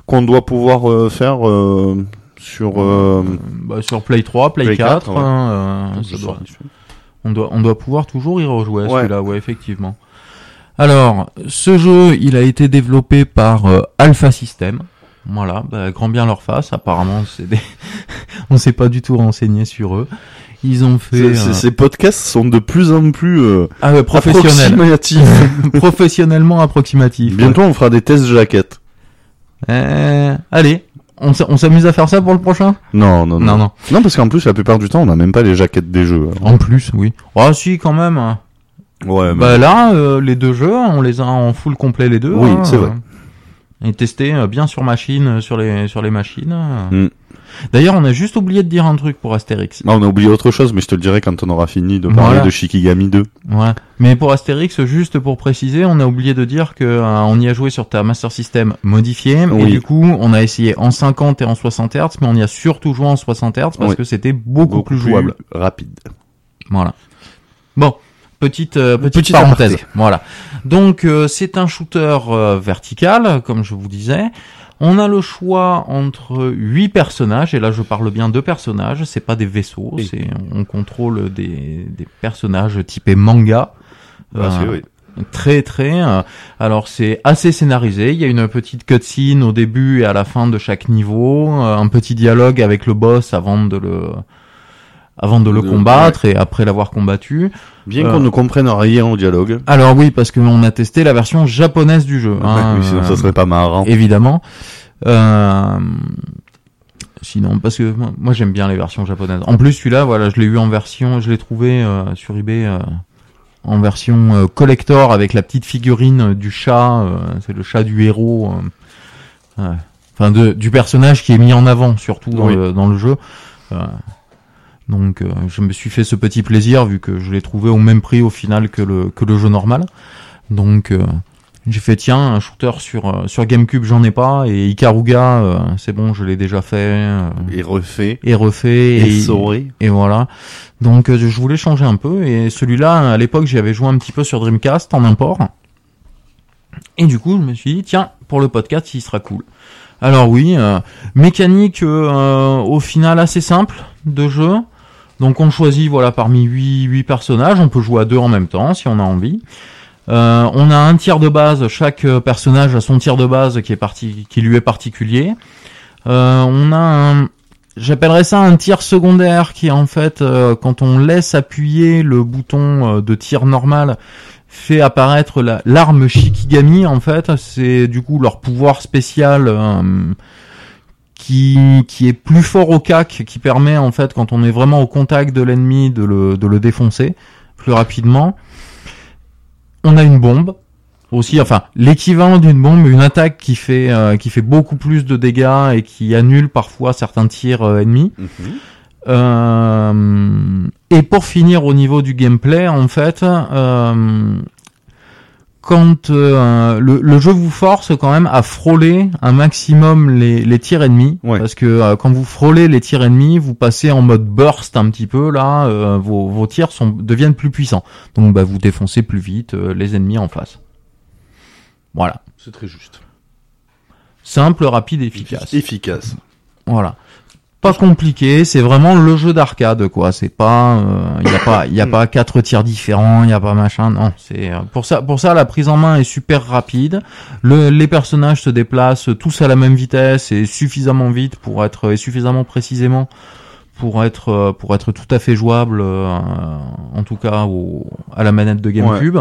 qu'on doit pouvoir euh, faire euh, sur. Bah, sur Play 3, Play, Play 4, 4, ouais. hein, ça doit- on doit on doit pouvoir toujours y rejouer Ouais. celui-là, ouais, effectivement. Alors, ce jeu, il a été développé par Alpha System. Voilà, bah, grand bien leur face. Apparemment, c'est des... on s'est pas du tout renseigné sur eux. Ils ont fait euh, Ces podcasts sont de plus en plus euh, ah ouais, approximatifs. professionnellement approximatif. Bientôt, on fera des tests jaquettes. Euh, allez, on s'amuse à faire ça pour le prochain? Non, non, non. Non, non. Non, parce qu'en plus, la plupart du temps, on n'a même pas les jaquettes des jeux. En plus, oui. Ah si, quand même. hein. Ouais, mais... Bah là, euh, les deux jeux, on les a en full complet les deux. Oui, hein, c'est vrai. Et testé euh, bien sur machine, euh, sur les sur les machines. Mm. D'ailleurs, on a juste oublié de dire un truc pour Astérix. Ah, on a oublié autre chose, mais je te le dirai quand on aura fini de parler Voilà. de Shikigami 2. Ouais. Mais pour Astérix, juste pour préciser, on a oublié de dire que euh, on y a joué sur ta Master System modifiée et Oui. du coup, on a essayé en 50 et en 60 Hz, mais on y a surtout joué en 60 Hz parce Oui. que c'était beaucoup, plus jouable. rapide. Voilà. Bon, petite euh, petite, Petite parenthèse. aparté. Voilà. Donc euh, c'est un shooter euh, vertical, comme je vous disais. On a le choix entre huit personnages, et là je parle bien de personnages, c'est pas des vaisseaux, Oui. c'est on contrôle des, des personnages typés manga. Ah, Euh, oui. Très très. euh, alors c'est assez scénarisé. Il y a une petite cutscene au début et à la fin de chaque niveau, euh, un petit dialogue avec le boss avant de le avant de le De- combattre et après l'avoir combattu. Bien Euh. qu'on ne comprenne rien au dialogue. Alors oui, parce qu'on a testé la version japonaise du jeu. hein, oui, sinon euh, ça serait pas marrant. évidemment. Euh, sinon, parce que moi, moi, j'aime bien les versions japonaises. En plus, celui-là, voilà, je l'ai eu en version, je l'ai trouvé euh, sur eBay euh, en version euh, collector avec la petite figurine euh, du chat. euh, c'est le chat du héros. euh, ouais. Enfin, de, du personnage qui est mis en avant, surtout dans, Oui. le, dans le jeu. Donc, euh, je me suis fait ce petit plaisir vu que je l'ai trouvé au même prix au final que le que le jeu normal. Donc, euh, j'ai fait tiens un shooter sur euh, sur GameCube j'en ai pas et Ikaruga euh, c'est bon je l'ai déjà fait euh, Et refait. et refait Et et, et voilà donc je voulais changer un peu et celui-là à l'époque j'y avais joué un petit peu sur Dreamcast en import et du coup je me suis dit tiens pour le podcast il sera cool Alors oui, euh, mécanique euh, au final assez simple de jeu. Donc on choisit voilà parmi 8, 8 personnages, on peut jouer à deux en même temps si on a envie. Euh, on a un tir de base, chaque euh, personnage a son tir de base qui est parti, qui lui est particulier. Euh, on a un, j'appellerais ça un tir secondaire qui en fait quand on laisse appuyer le bouton de tir normal fait apparaître la- l'arme Shikigami en fait, c'est du coup leur pouvoir spécial qui, qui est plus fort au cac, qui permet en fait quand on est vraiment au contact de l'ennemi de le, de le défoncer plus rapidement. On a une bombe aussi, enfin l'équivalent d'une bombe, une attaque qui fait euh, qui fait beaucoup plus de dégâts et qui annule parfois certains tirs euh, ennemis. Euh, et pour finir au niveau du gameplay, en fait, euh, quand euh, le, le jeu vous force quand même à frôler un maximum les, les tirs ennemis, Ouais. parce que euh, quand vous frôlez les tirs ennemis, vous passez en mode burst un petit peu là, euh, vos, vos tirs sont deviennent plus puissants, donc bah, vous défoncez plus vite euh, les ennemis en face. Voilà, C'est très juste. simple, rapide, efficace. Efficace. Voilà. Pas compliqué, c'est vraiment le jeu d'arcade quoi. C'est pas, il y a pas, il y a pas quatre tirs différents, il y a pas machin. Non, c'est euh, pour ça, pour ça la prise en main est super rapide. Le, les personnages se déplacent tous à la même vitesse et suffisamment vite pour être et suffisamment précisément pour être euh, pour être tout à fait jouable, euh, en tout cas au, à la manette de GameCube.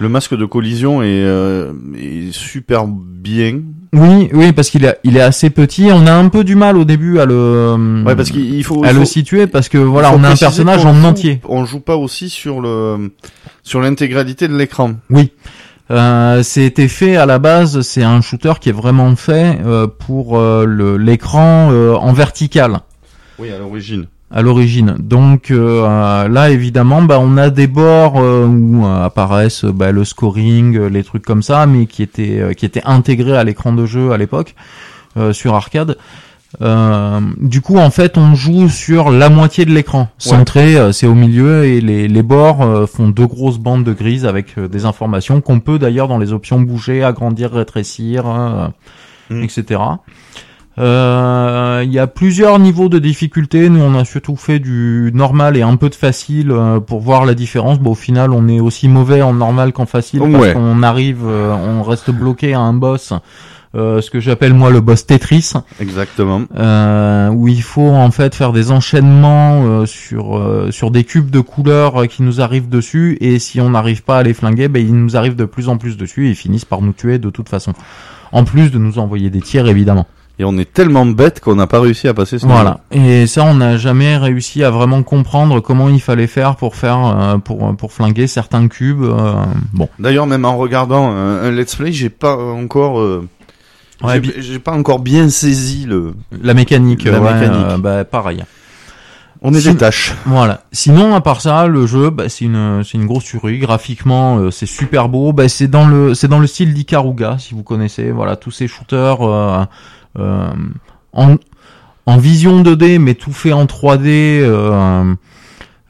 Le masque de collision est, euh, est super bien. Oui, oui, parce qu'il est il est assez petit. On a un peu du mal au début à le Ouais, parce qu'il il faut. à il le situer parce que voilà, on a un personnage en joue- entier. On joue pas aussi sur le sur l'intégralité de l'écran. Oui. Euh, c'était fait à la base, c'est un shooter qui est vraiment fait euh, pour euh, l'écran euh, en vertical Oui, à l'origine. À l'origine. Donc euh, là, évidemment, bah, on a des bords euh, où euh, apparaissent bah, le scoring, euh, les trucs comme ça, mais qui étaient euh, qui étaient intégrés à l'écran de jeu à l'époque euh, sur arcade. Euh, du coup, en fait, on joue sur la moitié de l'écran, centré, euh, c'est au milieu, et les, les bords euh, font deux grosses bandes de grises avec euh, des informations qu'on peut d'ailleurs dans les options bouger, agrandir, rétrécir, euh, Mm. Euh, Il y a plusieurs niveaux de difficulté. Nous, on a surtout fait du normal et un peu de facile euh, pour voir la différence. Bon, au final, on est aussi mauvais en normal qu'en facile parce Ouais. qu'on arrive, euh, on reste bloqué à un boss, euh, ce que j'appelle moi le boss Tetris, Exactement. euh, où il faut en fait faire des enchaînements euh, sur euh, sur des cubes de couleurs euh, qui nous arrivent dessus. Et si on n'arrive pas à les flinguer, ben ils nous arrivent de plus en plus dessus et ils finissent par nous tuer de toute façon. En plus de nous envoyer des tirs, évidemment. Et on est tellement bête qu'on n'a pas réussi à passer ce. Voilà. Et ça, on n'a jamais réussi à vraiment comprendre comment il fallait faire pour faire euh, pour pour flinguer certains cubes. euh, bon. D'ailleurs, même en regardant un, un let's play, j'ai pas encore, euh, Ouais, j'ai- pas encore bien saisi le. la mécanique. La ouais, mécanique. euh, bah pareil. On est des tâches. Voilà. Sinon, à part ça, le jeu, bah, c'est une, c'est une grosse tuerie. Graphiquement, euh, c'est super beau. Bah, c'est dans le, c'est dans le style d'Ikaruga, si vous connaissez. Voilà, tous ces shooters euh, euh, en, en vision 2D, mais tout fait en 3D. euh,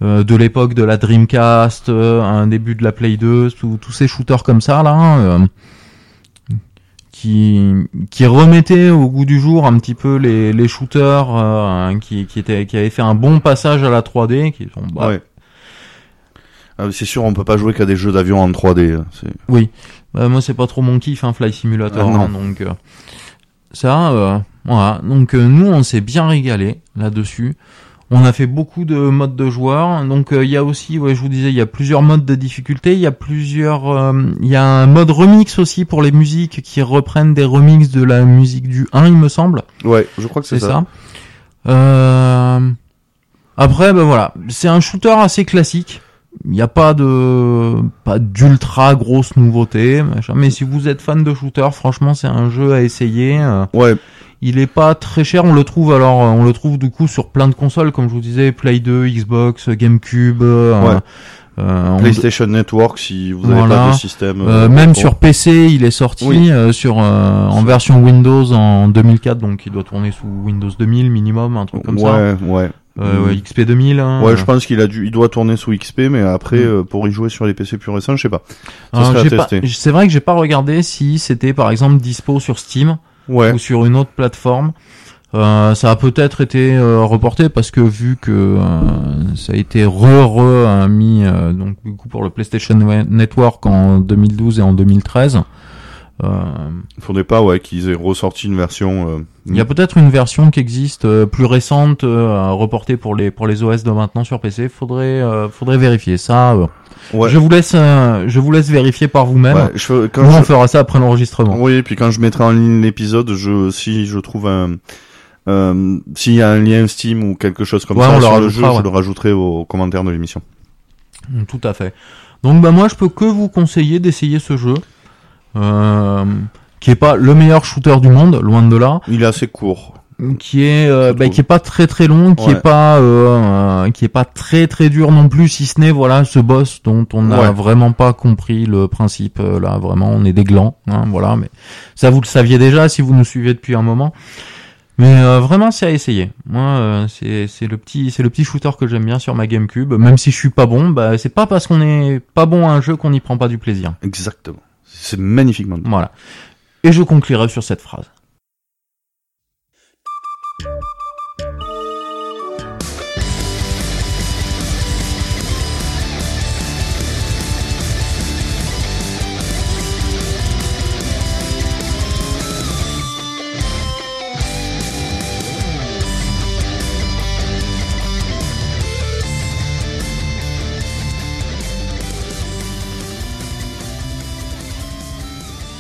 euh, de l'époque de la Dreamcast, euh, un début de la Play 2, tous tous ces shooters comme ça là, euh, qui qui remettaient au goût du jour un petit peu les, les shooters euh, qui qui étaient qui avaient fait un bon passage à la 3D, qui sont bah, Ouais. Ah, c'est sûr, on peut pas jouer qu'à des jeux d'avion en 3D. hein. Oui, bah, moi c'est pas trop mon kiff, un Fly Simulator, Ah, hein, donc euh, ça, euh, voilà. Donc euh, nous on s'est bien régalé là-dessus. On a fait beaucoup de modes de joueurs. Donc euh, il y a aussi, ouais, je vous disais, il y a plusieurs modes de difficulté. Il y a plusieurs, euh, il y a un mode remix aussi pour les musiques qui reprennent des remixes de la musique du 1, il me semble. Ouais, je crois que c'est ça. Euh... Après, ben voilà, c'est un shooter assez classique. Il n'y a pas de pas d'ultra grosse nouveauté, machin. mais si vous êtes fan de shooter, franchement, c'est un jeu à essayer. Euh, Ouais, Il est pas très cher, on le trouve alors, euh, on le trouve du coup sur plein de consoles, comme je vous disais, Play 2, Xbox, GameCube. euh, Ouais. euh, on- PlayStation Network si vous avez Voilà. pas de système. euh, euh, même pour- sur PC, il est sorti Oui. euh, sur euh, en version Windows en 2004, donc il doit tourner sous Windows 2000 minimum, un truc comme ça. ouais, ouais. Euh, ouais, XP 2000. Hein, Ouais, je pense qu'il a dû, il doit tourner sous XP, mais après, Mm. euh, pour y jouer sur les PC plus récents, je sais pas. C'est vrai que j'ai pas regardé si c'était par exemple dispo sur Steam. Ouais. ou sur une autre plateforme. Euh, ça a peut-être été euh, reporté parce que vu que euh, ça a été re re mis euh, donc du coup pour le PlayStation Network en 2012 et en 2013. Euh, Faudrait pas, ouais, qu'ils aient ressorti une version. euh, il y a peut-être une version qui existe euh, plus récente euh, reportée pour les pour les OS de maintenant sur PC. Faudrait euh, faudrait vérifier ça. Ouais. Je vous laisse je vous laisse vérifier par vous-même. ouais, je, quand Nous, je- on fera ça après l'enregistrement. Oui, et puis quand je mettrai en ligne l'épisode, je si je trouve un s'il y a un lien Steam ou quelque chose comme Ouais, ça on sur le jeu, je le rajouterai aux commentaires de l'émission. Tout à fait. Donc bah moi je peux que vous conseiller d'essayer ce jeu, qui est pas le meilleur shooter du monde, loin de là, Il est assez court. qui est euh, bah, qui est pas très très long, qui Ouais. est pas euh, euh, qui est pas très très dur non plus, si ce n'est voilà ce boss dont on n'a Ouais. vraiment pas compris le principe. euh, là vraiment on est des glands, hein, voilà. Mais ça vous le saviez déjà si vous nous suivez depuis un moment. Mais euh, vraiment, c'est à essayer. Moi, euh, c'est c'est le petit c'est le petit shooter que j'aime bien sur ma GameCube. Même si je suis pas bon, bah c'est pas parce qu'on est pas bon à un jeu qu'on n'y prend pas du plaisir. Exactement. C'est magnifiquement. dit. Voilà. Et je conclurai sur cette phrase.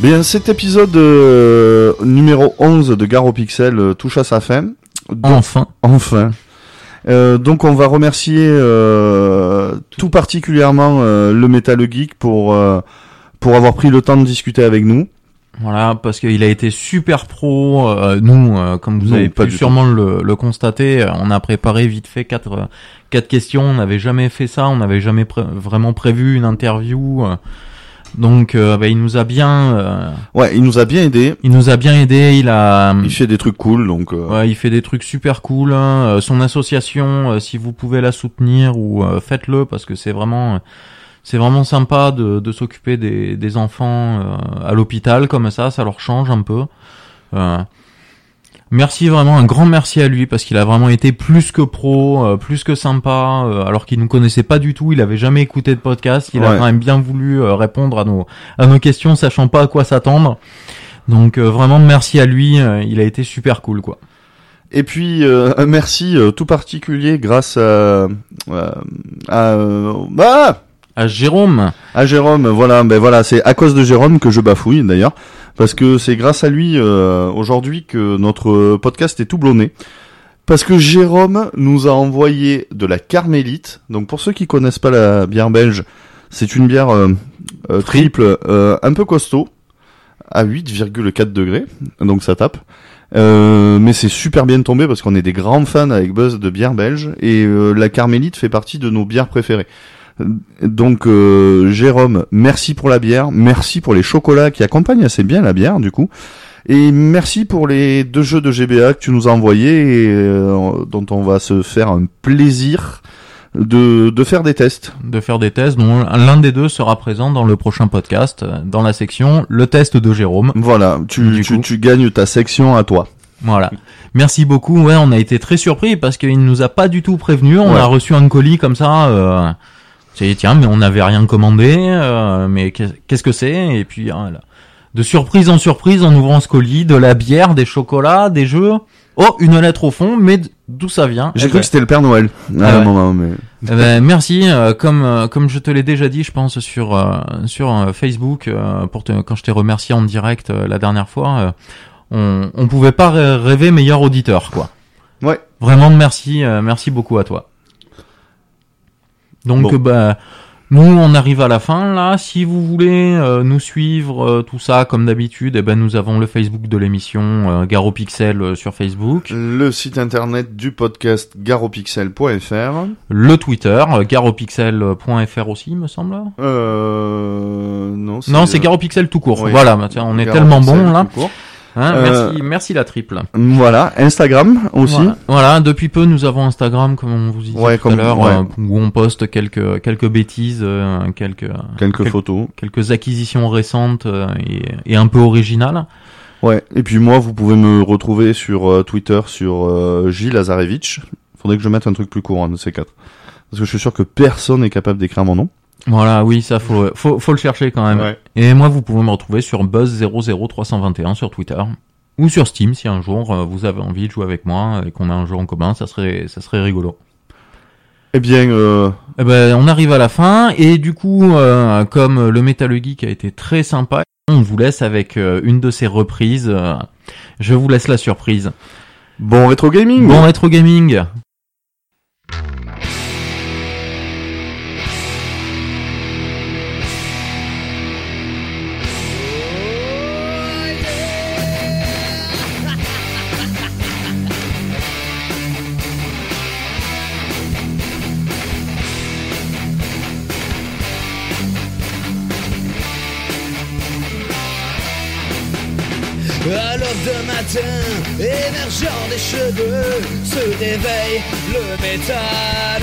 Bien, cet épisode euh, numéro 11 de Garo Pixel euh, touche à sa fin. Donc- Enfin. Enfin. Euh, donc on va remercier euh, tout particulièrement euh, le Metal Geek pour euh, pour avoir pris le temps de discuter avec nous. Voilà, parce qu'il a été super pro. euh, nous, euh, comme vous Non, avez pas pu sûrement le, le constater, on a préparé vite fait quatre quatre questions. On n'avait jamais fait ça. On n'avait jamais pré- vraiment prévu une interview. Donc, euh, bah, il nous a bien, euh, Ouais, il nous a bien aidé. il nous a bien aidé. Il a, Il fait des trucs cool, donc euh, Ouais, il fait des trucs super cool. hein. Euh, Son association, euh, si vous pouvez la soutenir ou euh, faites-le parce que c'est vraiment, c'est vraiment sympa de, de s'occuper des, des enfants euh, à l'hôpital comme ça. Ça leur change un peu. Merci vraiment, un grand merci à lui parce qu'il a vraiment été plus que pro, euh, plus que sympa. euh, alors qu'il nous connaissait pas du tout, il avait jamais écouté de podcast. Il a quand même bien voulu euh, répondre à nos à nos questions, sachant pas à quoi s'attendre. Donc euh, vraiment merci à lui, euh, il a été super cool quoi. Et puis euh, un merci euh, tout particulier grâce à à, euh, ah À Jérôme. à Jérôme. Voilà, ben voilà, c'est à cause de Jérôme que je bafouille d'ailleurs, parce que c'est grâce à lui euh, aujourd'hui que notre podcast est tout blonné. Parce que Jérôme nous a envoyé de la Carmélite. Donc pour ceux qui connaissent pas la bière belge, c'est une bière euh, euh, triple, un peu costaud, à 8,4 degrés, donc ça tape. Mais c'est super bien tombé parce qu'on est des grands fans avec Buzz de bière belge et la Carmélite fait partie de nos bières préférées. Donc euh, Jérôme, merci pour la bière, merci pour les chocolats qui accompagnent assez bien la bière du coup. Et merci pour les deux jeux de GBA que tu nous as envoyés et euh, dont on va se faire un plaisir de, de faire des tests. de faire des tests dont l'un des deux sera présent dans le prochain podcast, dans la section le test de Jérôme. Voilà, tu, tu, tu gagnes ta section à toi. Voilà. Merci beaucoup. Ouais, on a été très surpris parce qu'il nous a pas du tout prévenu. On Ouais. a reçu un colis comme ça. Euh, c'est tiens, mais on n'avait rien commandé. euh, mais qu'est- qu'est-ce que c'est? Et puis hein, là, de surprise en surprise, en ouvrant ce colis, de la bière, des chocolats, des jeux. Oh, une lettre au fond, mais d'où ça vient? J'ai Eh cru ben, que c'était le Père Noël Ah un ouais. moment, mais Eh ben, merci. euh, comme euh, comme je te l'ai déjà dit, je pense sur euh, sur euh, Facebook euh, pour te, quand je t'ai remercié en direct euh, la dernière fois, euh, on on pouvait pas rê- rêver meilleur auditeur quoi. ouais. Vraiment merci euh, merci beaucoup à toi. Donc Bon. bah nous on arrive à la fin là. Si vous voulez euh, nous suivre euh, tout ça comme d'habitude, eh ben nous avons le Facebook de l'émission euh, Garo Pixel euh, sur Facebook, Le site internet du podcast garopixel.fr. le Twitter garopixel.fr aussi me semble. Euh, non, Non, c'est Garopixel tout court. oui. Voilà, bah, tiens, on est Garo tellement Pixel bon là. tout court. Hein, Euh, Merci, merci la triple. Voilà, Instagram aussi. Voilà. Voilà, depuis peu nous avons Instagram, comme on vous disait Ouais, tout comme- à l'heure, ouais. euh, où on poste quelques quelques bêtises, euh, quelques Quelques quel- photos. quelques acquisitions récentes et, et un peu originales. Ouais, et puis moi, vous pouvez me retrouver sur Twitter sur Gilles Lazarevich. Faudrait que je mette un truc plus courant de ces quatre. Parce que je suis sûr que personne n'est capable d'écrire mon nom. Voilà, oui, ça faut, faut, faut le chercher quand même. Ouais. Et moi, vous pouvez me retrouver sur Buzz00321 sur Twitter. Ou sur Steam, si un jour euh, vous avez envie de jouer avec moi et qu'on a un jeu en commun, ça serait, ça serait rigolo. Eh bien, euh, Eh ben, on arrive à la fin et du coup, euh, comme le Metal Geek a été très sympa, on vous laisse avec euh, une de ces reprises. je vous laisse la surprise. bon rétro gaming. Bon rétro gaming. Émergeant des cheveux, se réveille le métal.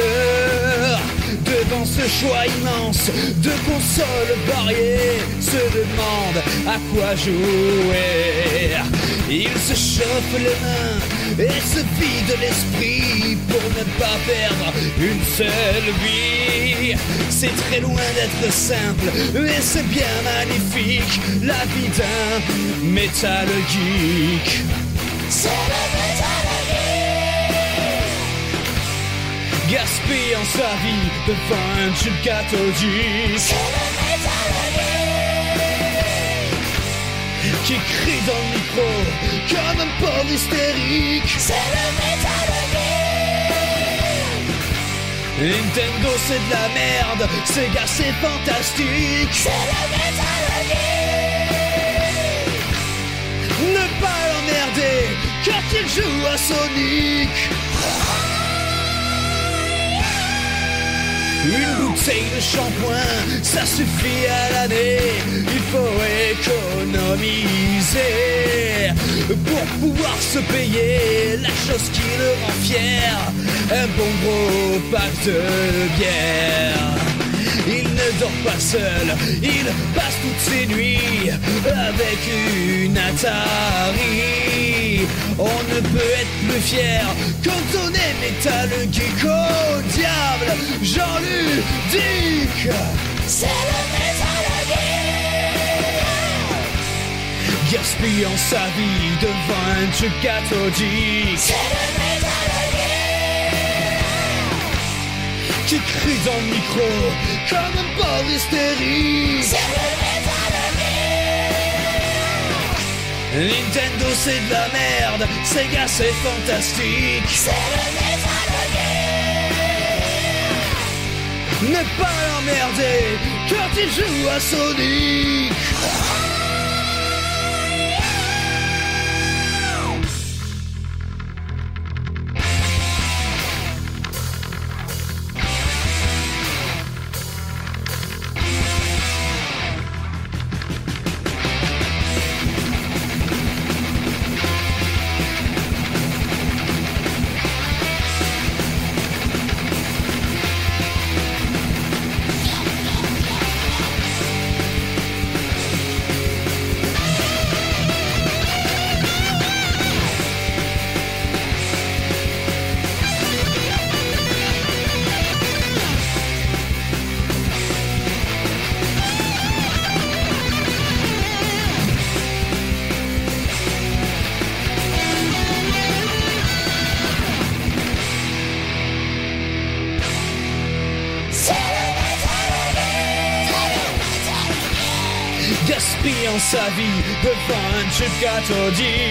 Devant ce choix immense de consoles variées, se demande à quoi jouer. Il se chauffe les mains et se vide l'esprit pour ne pas perdre une seule vie. C'est très loin d'être simple et c'est bien magnifique la vie d'un métal geek. C'est le métal geek. Gaspillant sa vie devant un tube cathodique. C'est le métal geek. Qui crie dans le micro comme un pauvre hystérique. C'est le métal Nintendo c'est de la merde, Sega c'est fantastique. C'est le. Ne l'emmerder quand il joue à Sonic. Une bouteille de shampoing, ça suffit à l'année. Il faut économiser pour pouvoir se payer la chose qui le rend fier. Un bon gros pack de bière. Il ne dort pas seul, il passe toutes ses nuits avec une Atari. On ne peut être plus fier quand on est métal geek au diable, Jean-Luc C'est le métal Gaspillant sa vie devant un truc cathodique. C'est le qui crie dans le micro comme un pauvre hystérique. C'est le Nintendo c'est de la merde, Sega c'est fantastique. C'est le Metal Ne pas l'emmerder quand il joue à Sonic. Un tube cathodique.